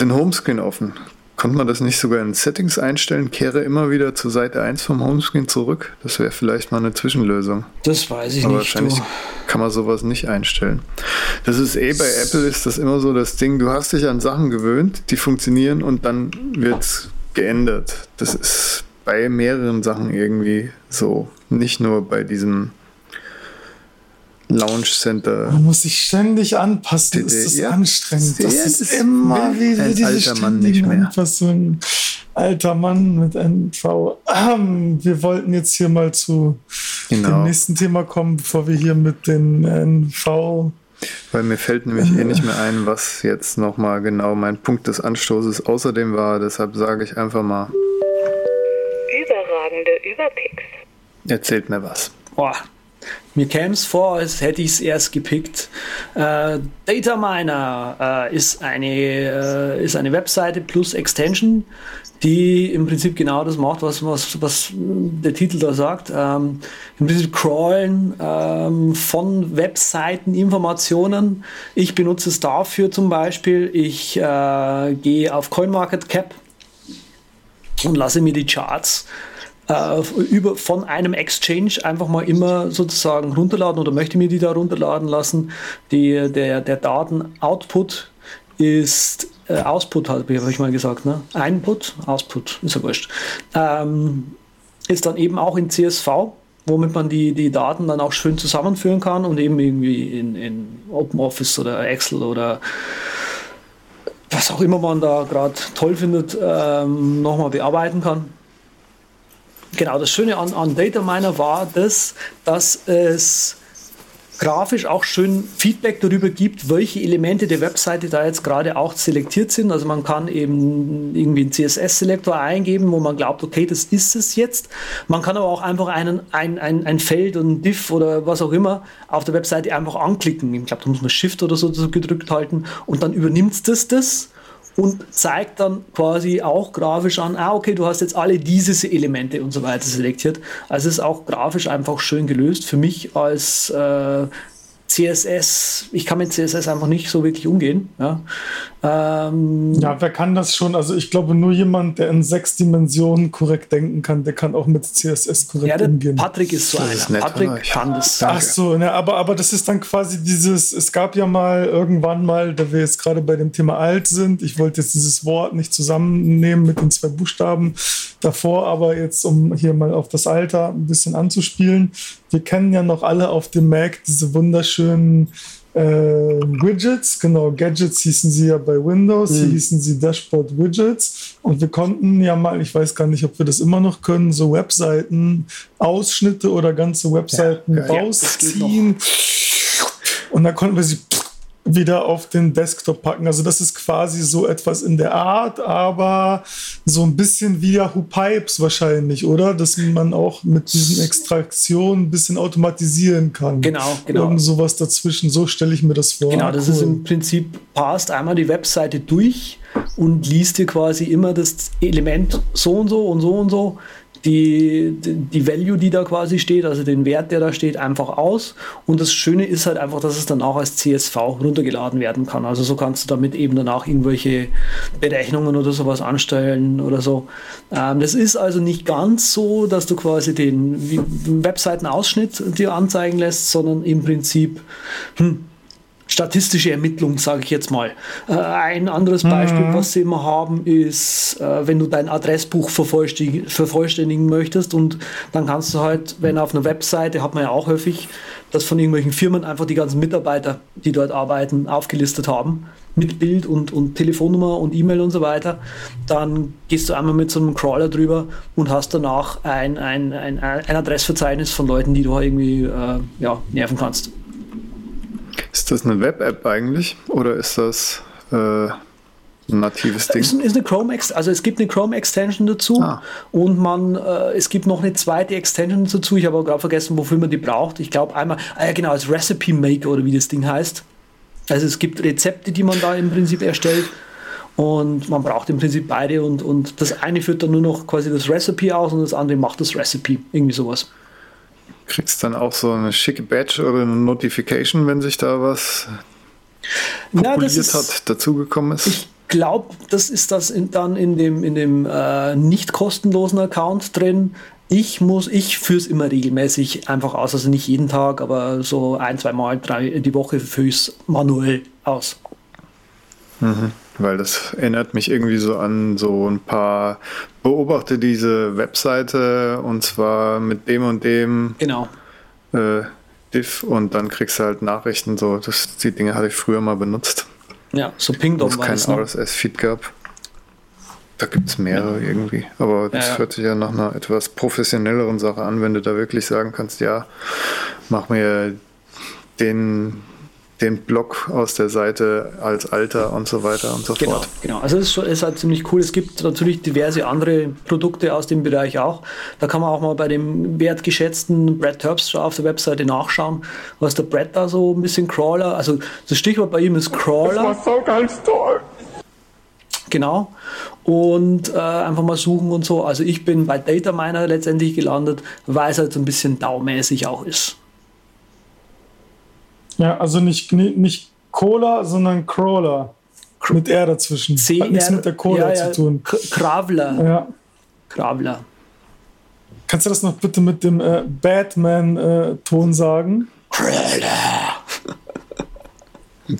den Homescreen offen. Konnte man das nicht sogar in Settings einstellen? Kehre immer wieder zur Seite 1 vom Homescreen zurück? Das wäre vielleicht mal eine Zwischenlösung. Das weiß ich Aber nicht. wahrscheinlich Du. kann man sowas nicht einstellen. Das ist eh bei Apple ist das immer so das Ding, du hast dich an Sachen gewöhnt, die funktionieren und dann wird geändert. Das ist bei mehreren Sachen irgendwie so. Nicht nur bei diesem Launch Center. Man muss sich ständig anpassen. Die- ist das ja. anstrengend. Das ist das immer wieder ein diese alter Mann nicht mehr. Anpassungen. Alter Mann mit NV. Ähm, wir wollten jetzt hier mal zu Genau. dem nächsten Thema kommen, bevor wir hier mit den NV. Weil mir fällt nämlich eh nicht mehr ein, was jetzt nochmal genau mein Punkt des Anstoßes außerdem war. Deshalb sage ich einfach mal, Überragende Überpicks. erzählt mir was. Boah, mir käme es vor, als hätte ich es erst gepickt. Äh, Data Miner äh, ist, eine, äh, ist eine Webseite plus Extension, die im Prinzip genau das macht, was, was, was der Titel da sagt. Ähm, Im Prinzip crawlen ähm, von Webseiten Informationen. Ich benutze es dafür zum Beispiel. Ich äh, gehe auf CoinMarketCap und lasse mir die Charts äh, über, von einem Exchange einfach mal immer sozusagen runterladen oder möchte mir die da runterladen lassen. Die, der, der Daten-Output ist äh, Output, habe ich mal gesagt. Ne? Input, Output, ist ja wurscht. Ähm, ist dann eben auch in CSV, womit man die, die Daten dann auch schön zusammenführen kann und eben irgendwie in, in OpenOffice oder Excel oder was auch immer man da gerade toll findet, ähm, nochmal bearbeiten kann. Genau, das Schöne an, an Data Miner war das, dass es grafisch auch schön Feedback darüber gibt, welche Elemente der Webseite da jetzt gerade auch selektiert sind. Also man kann eben irgendwie einen CSS-Selektor eingeben, wo man glaubt, okay, das ist es jetzt. Man kann aber auch einfach einen, ein, ein, ein Feld und ein Diff oder was auch immer auf der Webseite einfach anklicken. Ich glaube, da muss man Shift oder so gedrückt halten und dann übernimmt das das und zeigt dann quasi auch grafisch an, ah, okay, du hast jetzt alle diese Elemente und so weiter selektiert. Also es ist auch grafisch einfach schön gelöst. Für mich als äh, CSS, ich kann mit CSS einfach nicht so wirklich umgehen. Ja, ähm, ja wer kann das schon? Also ich glaube, nur jemand, der in sechs Dimensionen korrekt denken kann, der kann auch mit CSS korrekt ja, umgehen. Patrick ist so das einer. Ist Patrick kann das. Ach so, ne, aber, aber das ist dann quasi dieses, es gab ja mal irgendwann mal, da wir jetzt gerade bei dem Thema alt sind, ich wollte jetzt dieses Wort nicht zusammennehmen mit den zwei Buchstaben davor, aber jetzt, um hier mal auf das Alter ein bisschen anzuspielen, wir kennen ja noch alle auf dem Mac diese wunderschönen äh, Widgets, genau, Gadgets hießen sie ja bei Windows, mhm. hier hießen sie Dashboard Widgets. Und wir konnten ja mal, ich weiß gar nicht, ob wir das immer noch können, so Webseiten, Ausschnitte oder ganze Webseiten ja, rausziehen. Ja, und dann konnten wir sie wieder auf den Desktop packen. Also das ist quasi so etwas in der Art, aber so ein bisschen wie Yahoo Pipes wahrscheinlich, oder? Dass man auch mit diesen Extraktionen ein bisschen automatisieren kann. Genau, genau. Irgend sowas dazwischen, so stelle ich mir das vor. Genau, das cool. ist im Prinzip, passt einmal die Webseite durch und liest dir quasi immer das Element so und so und so und so die, die Value, die da quasi steht, also den Wert, der da steht, einfach aus. Und das Schöne ist halt einfach, dass es dann auch als CSV runtergeladen werden kann. Also so kannst du damit eben dann auch irgendwelche Berechnungen oder sowas anstellen oder so. Ähm, das ist also nicht ganz so, dass du quasi den Webseitenausschnitt dir anzeigen lässt, sondern im Prinzip, hm, statistische Ermittlung, sage ich jetzt mal. Äh, ein anderes. Beispiel, mhm. was sie immer haben, ist, äh, wenn du dein Adressbuch vervollständigen, vervollständigen möchtest und dann kannst du halt, wenn auf einer Webseite, hat man ja auch häufig, dass von irgendwelchen Firmen einfach die ganzen Mitarbeiter, die dort arbeiten, aufgelistet haben, mit Bild und, und Telefonnummer und E-Mail und so weiter, dann gehst du einmal mit so einem Crawler drüber und hast danach ein, ein, ein, ein Adressverzeichnis von Leuten, die du irgendwie äh, ja, nerven kannst. Ist das eine Web-App eigentlich oder ist das äh, ein natives Ding? Ist, ist eine Chrome also es gibt eine Chrome Extension dazu ah. und man äh, es gibt noch eine zweite Extension dazu. Ich habe aber gerade vergessen, wofür man die braucht. Ich glaube einmal, ah, ja genau, als Recipe Maker oder wie das Ding heißt. Also es gibt Rezepte, die man da im Prinzip erstellt. Und man braucht im Prinzip beide und, und das eine führt dann nur noch quasi das Recipe aus und das andere macht das Recipe. Irgendwie sowas. Kriegst dann auch so eine schicke Badge oder eine Notification, wenn sich da was populiert Na, hat, dazugekommen ist? Ich glaube, das ist das in, dann in dem, in dem äh, nicht kostenlosen Account drin. Ich muss, ich führe es immer regelmäßig einfach aus, also nicht jeden Tag, aber so ein, zwei Mal drei, die Woche führe ich es manuell aus. Mhm weil das erinnert mich irgendwie so an so ein paar beobachte diese Webseite und zwar mit dem und dem genau. äh, Diff und dann kriegst du halt Nachrichten so. Das, die Dinge hatte ich früher mal benutzt. Ja, so Pingdom war es kein RSS-Feed gab. Da gibt es mehrere ja. irgendwie. Aber das ja, ja. hört sich ja nach einer etwas professionelleren Sache an, wenn du da wirklich sagen kannst, ja, mach mir den den Block aus der Seite als Alter und so weiter und so genau, fort. Genau, also es ist, ist, halt ziemlich cool. Es gibt natürlich diverse andere Produkte aus dem Bereich auch. Da kann man auch mal bei dem wertgeschätzten Brad Terpstra auf der Webseite nachschauen, was der Brad da so ein bisschen Crawler, also das Stichwort bei ihm ist Crawler. Das war so ganz toll. Genau. Und äh, einfach mal suchen und so. Also ich bin bei Data Miner letztendlich gelandet, weil es halt so ein bisschen daumäßig auch ist. Ja, also nicht, nicht Cola, sondern Crawler. Mit R dazwischen. C Hat nichts mit der Cola ja, ja. zu tun. Kravler. Ja. Kravler. Kannst du das noch bitte mit dem äh, Batman-Ton äh, sagen? Kröller.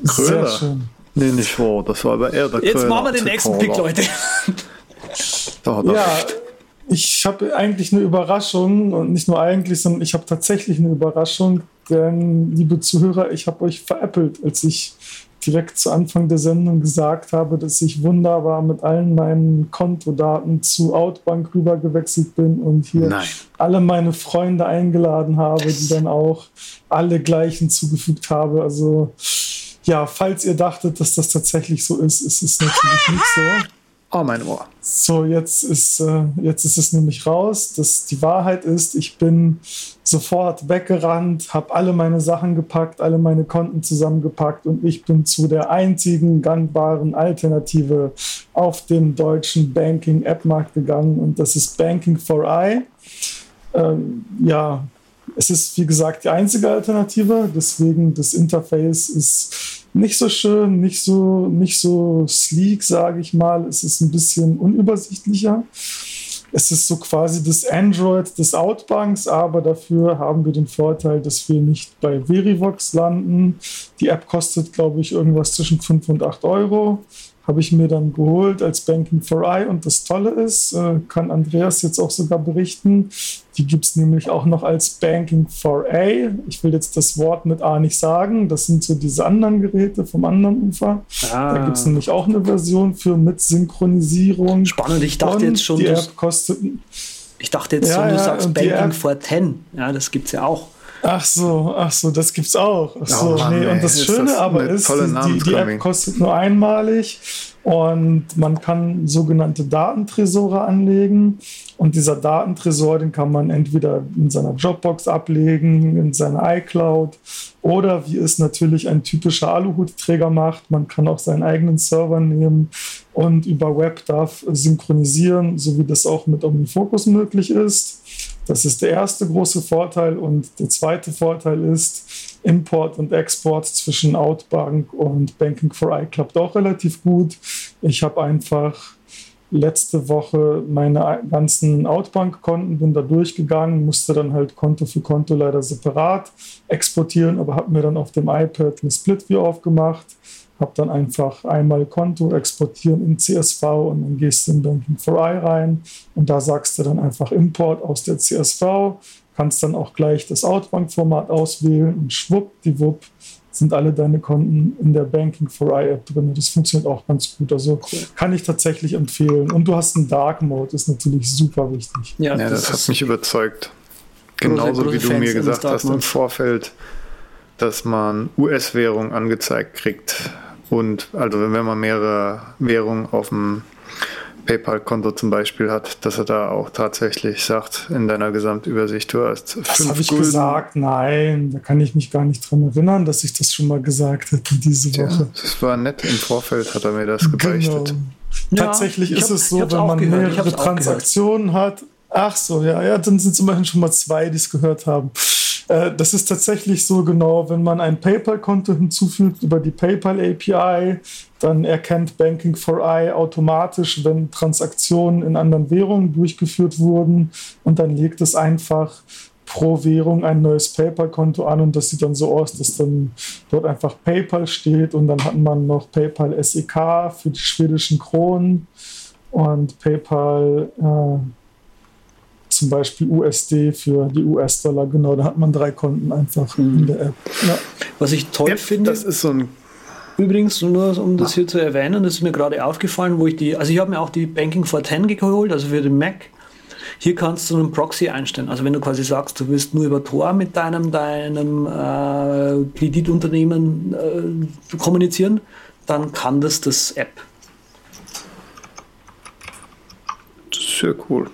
Kröller. Sehr schön. Nee, nicht wahr. Das war aber eher der Jetzt machen wir den nächsten Pick, Leute. ja, ich habe eigentlich eine Überraschung und nicht nur eigentlich, sondern ich habe tatsächlich eine Überraschung, denn, liebe Zuhörer, ich habe euch veräppelt, als ich direkt zu Anfang der Sendung gesagt habe, dass ich wunderbar mit allen meinen Kontodaten zu Outbank rübergewechselt bin und hier Nein. alle meine Freunde eingeladen habe, die dann auch alle gleichen zugefügt habe. Also ja, falls ihr dachtet, dass das tatsächlich so ist, ist es natürlich nicht so. Oh, mein Ohr. So, jetzt ist, äh, jetzt ist es nämlich raus, dass die Wahrheit ist, ich bin sofort weggerannt, habe alle meine Sachen gepackt, alle meine Konten zusammengepackt und ich bin zu der einzigen gangbaren Alternative auf dem deutschen Banking-App-Markt gegangen und das ist Banking for I. Ähm, ja, Es ist, wie gesagt, die einzige Alternative. Deswegen das Interface ist nicht so schön, nicht so, nicht so sleek, sage ich mal. Es ist ein bisschen unübersichtlicher. Es ist so quasi das Android des Outbanks, aber dafür haben wir den Vorteil, dass wir nicht bei Verivox landen. Die App kostet, glaube ich, irgendwas zwischen 5 und 8 Euro habe ich mir dann geholt als Banking for I. Und das Tolle ist, äh, kann Andreas jetzt auch sogar berichten, die gibt es nämlich auch noch als Banking for A. Ich will jetzt das Wort mit A nicht sagen. Das sind so diese anderen Geräte vom anderen Ufer. Ah. Da gibt es nämlich auch eine Version für mit Synchronisierung. Spannend, ich dachte Und jetzt schon. Die App kostet. Ich dachte jetzt ja, schon, du ja, sagst Banking for 10. Ja, das gibt es ja auch. Ach so, ach so, das gibt's auch. Ach so, oh Mann, nee, und das ist Schöne das aber ist, die, die App kostet nur einmalig und man kann sogenannte Datentresore anlegen. Und dieser Datentresor, den kann man entweder in seiner Dropbox ablegen, in seiner iCloud oder wie es natürlich ein typischer Aluhutträger macht, man kann auch seinen eigenen Server nehmen und über WebDAV synchronisieren, so wie das auch mit OmniFocus möglich ist. Das ist der erste große Vorteil. Und der zweite Vorteil ist, Import und Export zwischen Outbank und Banking for I klappt auch relativ gut. Ich habe einfach letzte Woche meine ganzen Outbank-Konten, bin da durchgegangen, musste dann halt Konto für Konto leider separat exportieren, aber habe mir dann auf dem iPad eine Split-View aufgemacht habe dann einfach einmal Konto exportieren in CSV und dann gehst du in Banking for I rein und da sagst du dann einfach Import aus der CSV, kannst dann auch gleich das Outbank-Format auswählen und schwuppdiwupp sind alle deine Konten in der Banking for I App drin. Das funktioniert auch ganz gut. Also cool. kann ich tatsächlich empfehlen. Und du hast einen Dark Mode, ist natürlich super wichtig. Ja, ja das, das hat mich überzeugt. Genauso wie du mir gesagt hast im Vorfeld, dass man US-Währung angezeigt kriegt und also wenn man mehrere Währungen auf dem PayPal-Konto zum Beispiel hat, dass er da auch tatsächlich sagt, in deiner Gesamtübersicht, du hast Das habe ich Gulden. gesagt, nein, da kann ich mich gar nicht dran erinnern, dass ich das schon mal gesagt hätte diese Woche. Ja, das war nett, im Vorfeld hat er mir das gebeichtet. Genau. Ja, Tatsächlich ist hab, es so, wenn man mehrere Transaktionen hat, ach so, ja, ja, dann sind es immerhin schon mal zwei, die es gehört haben. Äh, das ist tatsächlich so genau, wenn man ein PayPal-Konto hinzufügt über die PayPal-API, dann erkennt Banking for I automatisch, wenn Transaktionen in anderen Währungen durchgeführt wurden. Und dann legt es einfach pro Währung ein neues PayPal-Konto an und das sieht dann so aus, dass dann dort einfach PayPal steht und dann hat man noch PayPal SEK für die schwedischen Kronen und PayPal äh, zum Beispiel USD für die US-Dollar. Genau, da hat man drei Konten einfach mhm. in der App. Ja. Was ich toll ja, finde, das ist so ein Übrigens, nur um das hier zu erwähnen, das ist mir gerade aufgefallen, wo ich die, also ich habe mir auch die Banking for 10 geholt, also für den Mac. Hier kannst du einen Proxy einstellen. Also wenn du quasi sagst, du willst nur über Tor mit deinem, deinem äh, Kreditunternehmen äh, kommunizieren, dann kann das das App. Sehr cool.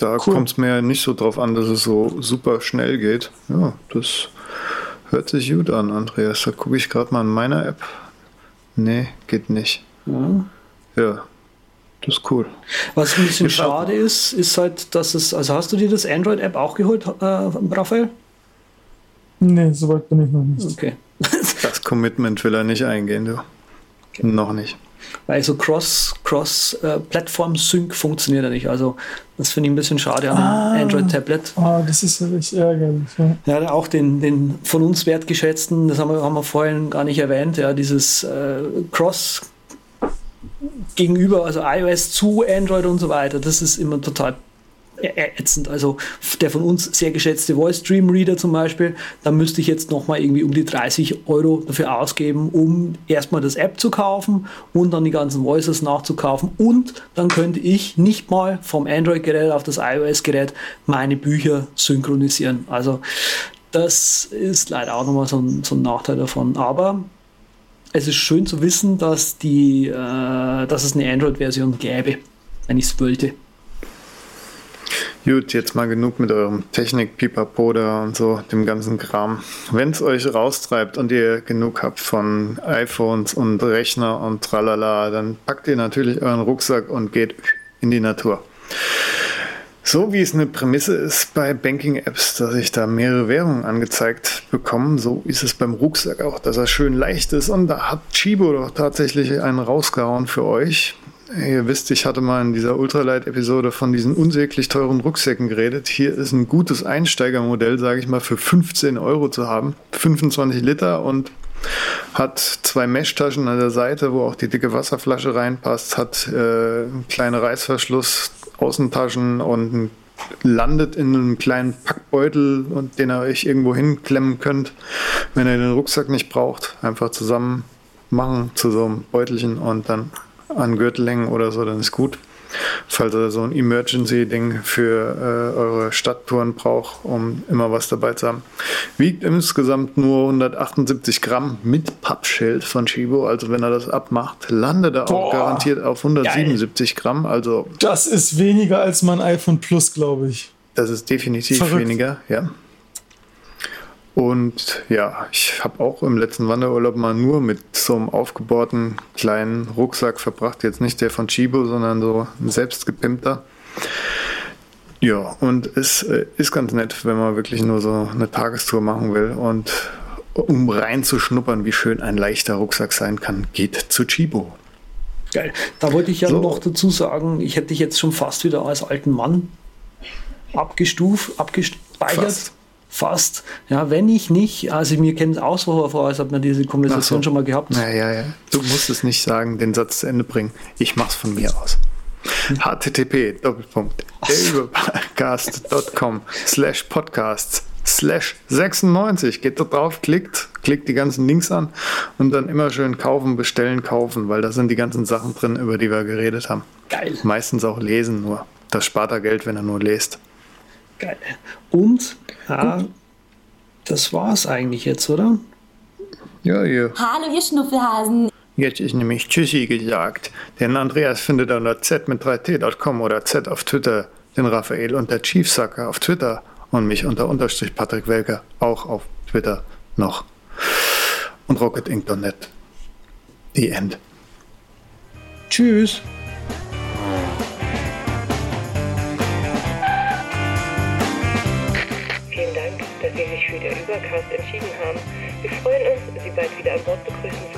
Da cool. kommt es mir nicht so drauf an, dass es so super schnell geht. Ja, das hört sich gut an, Andreas. Da gucke ich gerade mal in meiner App. Nee, geht nicht. Ja. ja. Das ist cool. Was ein bisschen ich schade ist, ist halt, dass es. Also hast du dir das Android-App auch geholt, äh, Raphael? Nee, soweit bin ich noch nicht. Okay. das Commitment will er nicht eingehen, du. Okay. Noch nicht. Weil so Cross-Plattform-Sync Cross, äh, funktioniert ja nicht. Also das finde ich ein bisschen schade an ah, Android-Tablet. Ah, das ist ja richtig ärgerlich. Ja. ja, auch den, den von uns wertgeschätzten, das haben wir, haben wir vorhin gar nicht erwähnt, ja, dieses äh, Cross gegenüber, also iOS zu Android und so weiter, das ist immer total ätzend. Also der von uns sehr geschätzte Voice Stream Reader zum Beispiel, da müsste ich jetzt nochmal irgendwie um die 30 Euro dafür ausgeben, um erstmal das App zu kaufen und dann die ganzen Voices nachzukaufen und dann könnte ich nicht mal vom Android-Gerät auf das iOS-Gerät meine Bücher synchronisieren. Also das ist leider auch nochmal so ein, so ein Nachteil davon. Aber es ist schön zu wissen, dass, die, äh, dass es eine Android-Version gäbe, wenn ich es wollte. Gut, jetzt mal genug mit eurem Technik-Pipapoda und so, dem ganzen Kram. Wenn es euch raustreibt und ihr genug habt von iPhones und Rechner und tralala, dann packt ihr natürlich euren Rucksack und geht in die Natur. So wie es eine Prämisse ist bei Banking-Apps, dass ich da mehrere Währungen angezeigt bekomme, so ist es beim Rucksack auch, dass er schön leicht ist. Und da hat Chibo doch tatsächlich einen rausgehauen für euch. Ihr wisst, ich hatte mal in dieser Ultralight-Episode von diesen unsäglich teuren Rucksäcken geredet. Hier ist ein gutes Einsteigermodell, sage ich mal, für 15 Euro zu haben. 25 Liter und hat zwei Meshtaschen an der Seite, wo auch die dicke Wasserflasche reinpasst, hat äh, einen kleinen Reißverschluss, Außentaschen und landet in einem kleinen Packbeutel, und den ihr euch irgendwo hinklemmen könnt, wenn ihr den Rucksack nicht braucht. Einfach zusammen machen zu so einem Beutelchen und dann an Gürtellängen oder so, dann ist gut falls ihr so ein Emergency-Ding für äh, eure Stadttouren braucht, um immer was dabei zu haben. Wiegt insgesamt nur 178 Gramm mit Pappschild von Chibo. Also wenn er das abmacht, landet er auch garantiert auf 177 geil. Gramm. Also das ist weniger als mein iPhone Plus, glaube ich. Das ist definitiv Verrückt. weniger, ja. Und ja, ich habe auch im letzten Wanderurlaub mal nur mit so einem aufgebohrten kleinen Rucksack verbracht. Jetzt nicht der von Chibo, sondern so ein selbstgepimpter. Ja, und es äh, ist ganz nett, wenn man wirklich nur so eine Tagestour machen will. Und um reinzuschnuppern, wie schön ein leichter Rucksack sein kann, geht zu Chibo. Geil. Da wollte ich ja so. noch dazu sagen, ich hätte dich jetzt schon fast wieder als alten Mann abgestuft, abgespeichert. Fast fast. Ja, wenn ich nicht, also mir kennt es aus vor, als hat man diese Konversation so. schon mal gehabt. Ja, ja, ja. Du musst es nicht sagen, den Satz zu Ende bringen. Ich mach's von mir aus. http übercast.com slash podcasts slash 96. Geht da drauf, klickt, klickt die ganzen Links an und dann immer schön kaufen, bestellen, kaufen, weil da sind die ganzen Sachen drin, über die wir geredet haben. Geil. Meistens auch lesen nur. Das spart er Geld, wenn er nur lest. Geil. Und ja, das war's eigentlich jetzt, oder? Ja, ja. Hallo, ihr Schnuffelhasen. Jetzt ist nämlich Tschüssi gesagt. Den Andreas findet unter z mit 3t.com oder z auf Twitter, den Raphael unter Chiefsucker auf Twitter und mich unter Unterstrich Patrick Welker auch auf Twitter noch. Und rocketinc.net. The End. Tschüss. Sie bald wieder an Bord begrüßen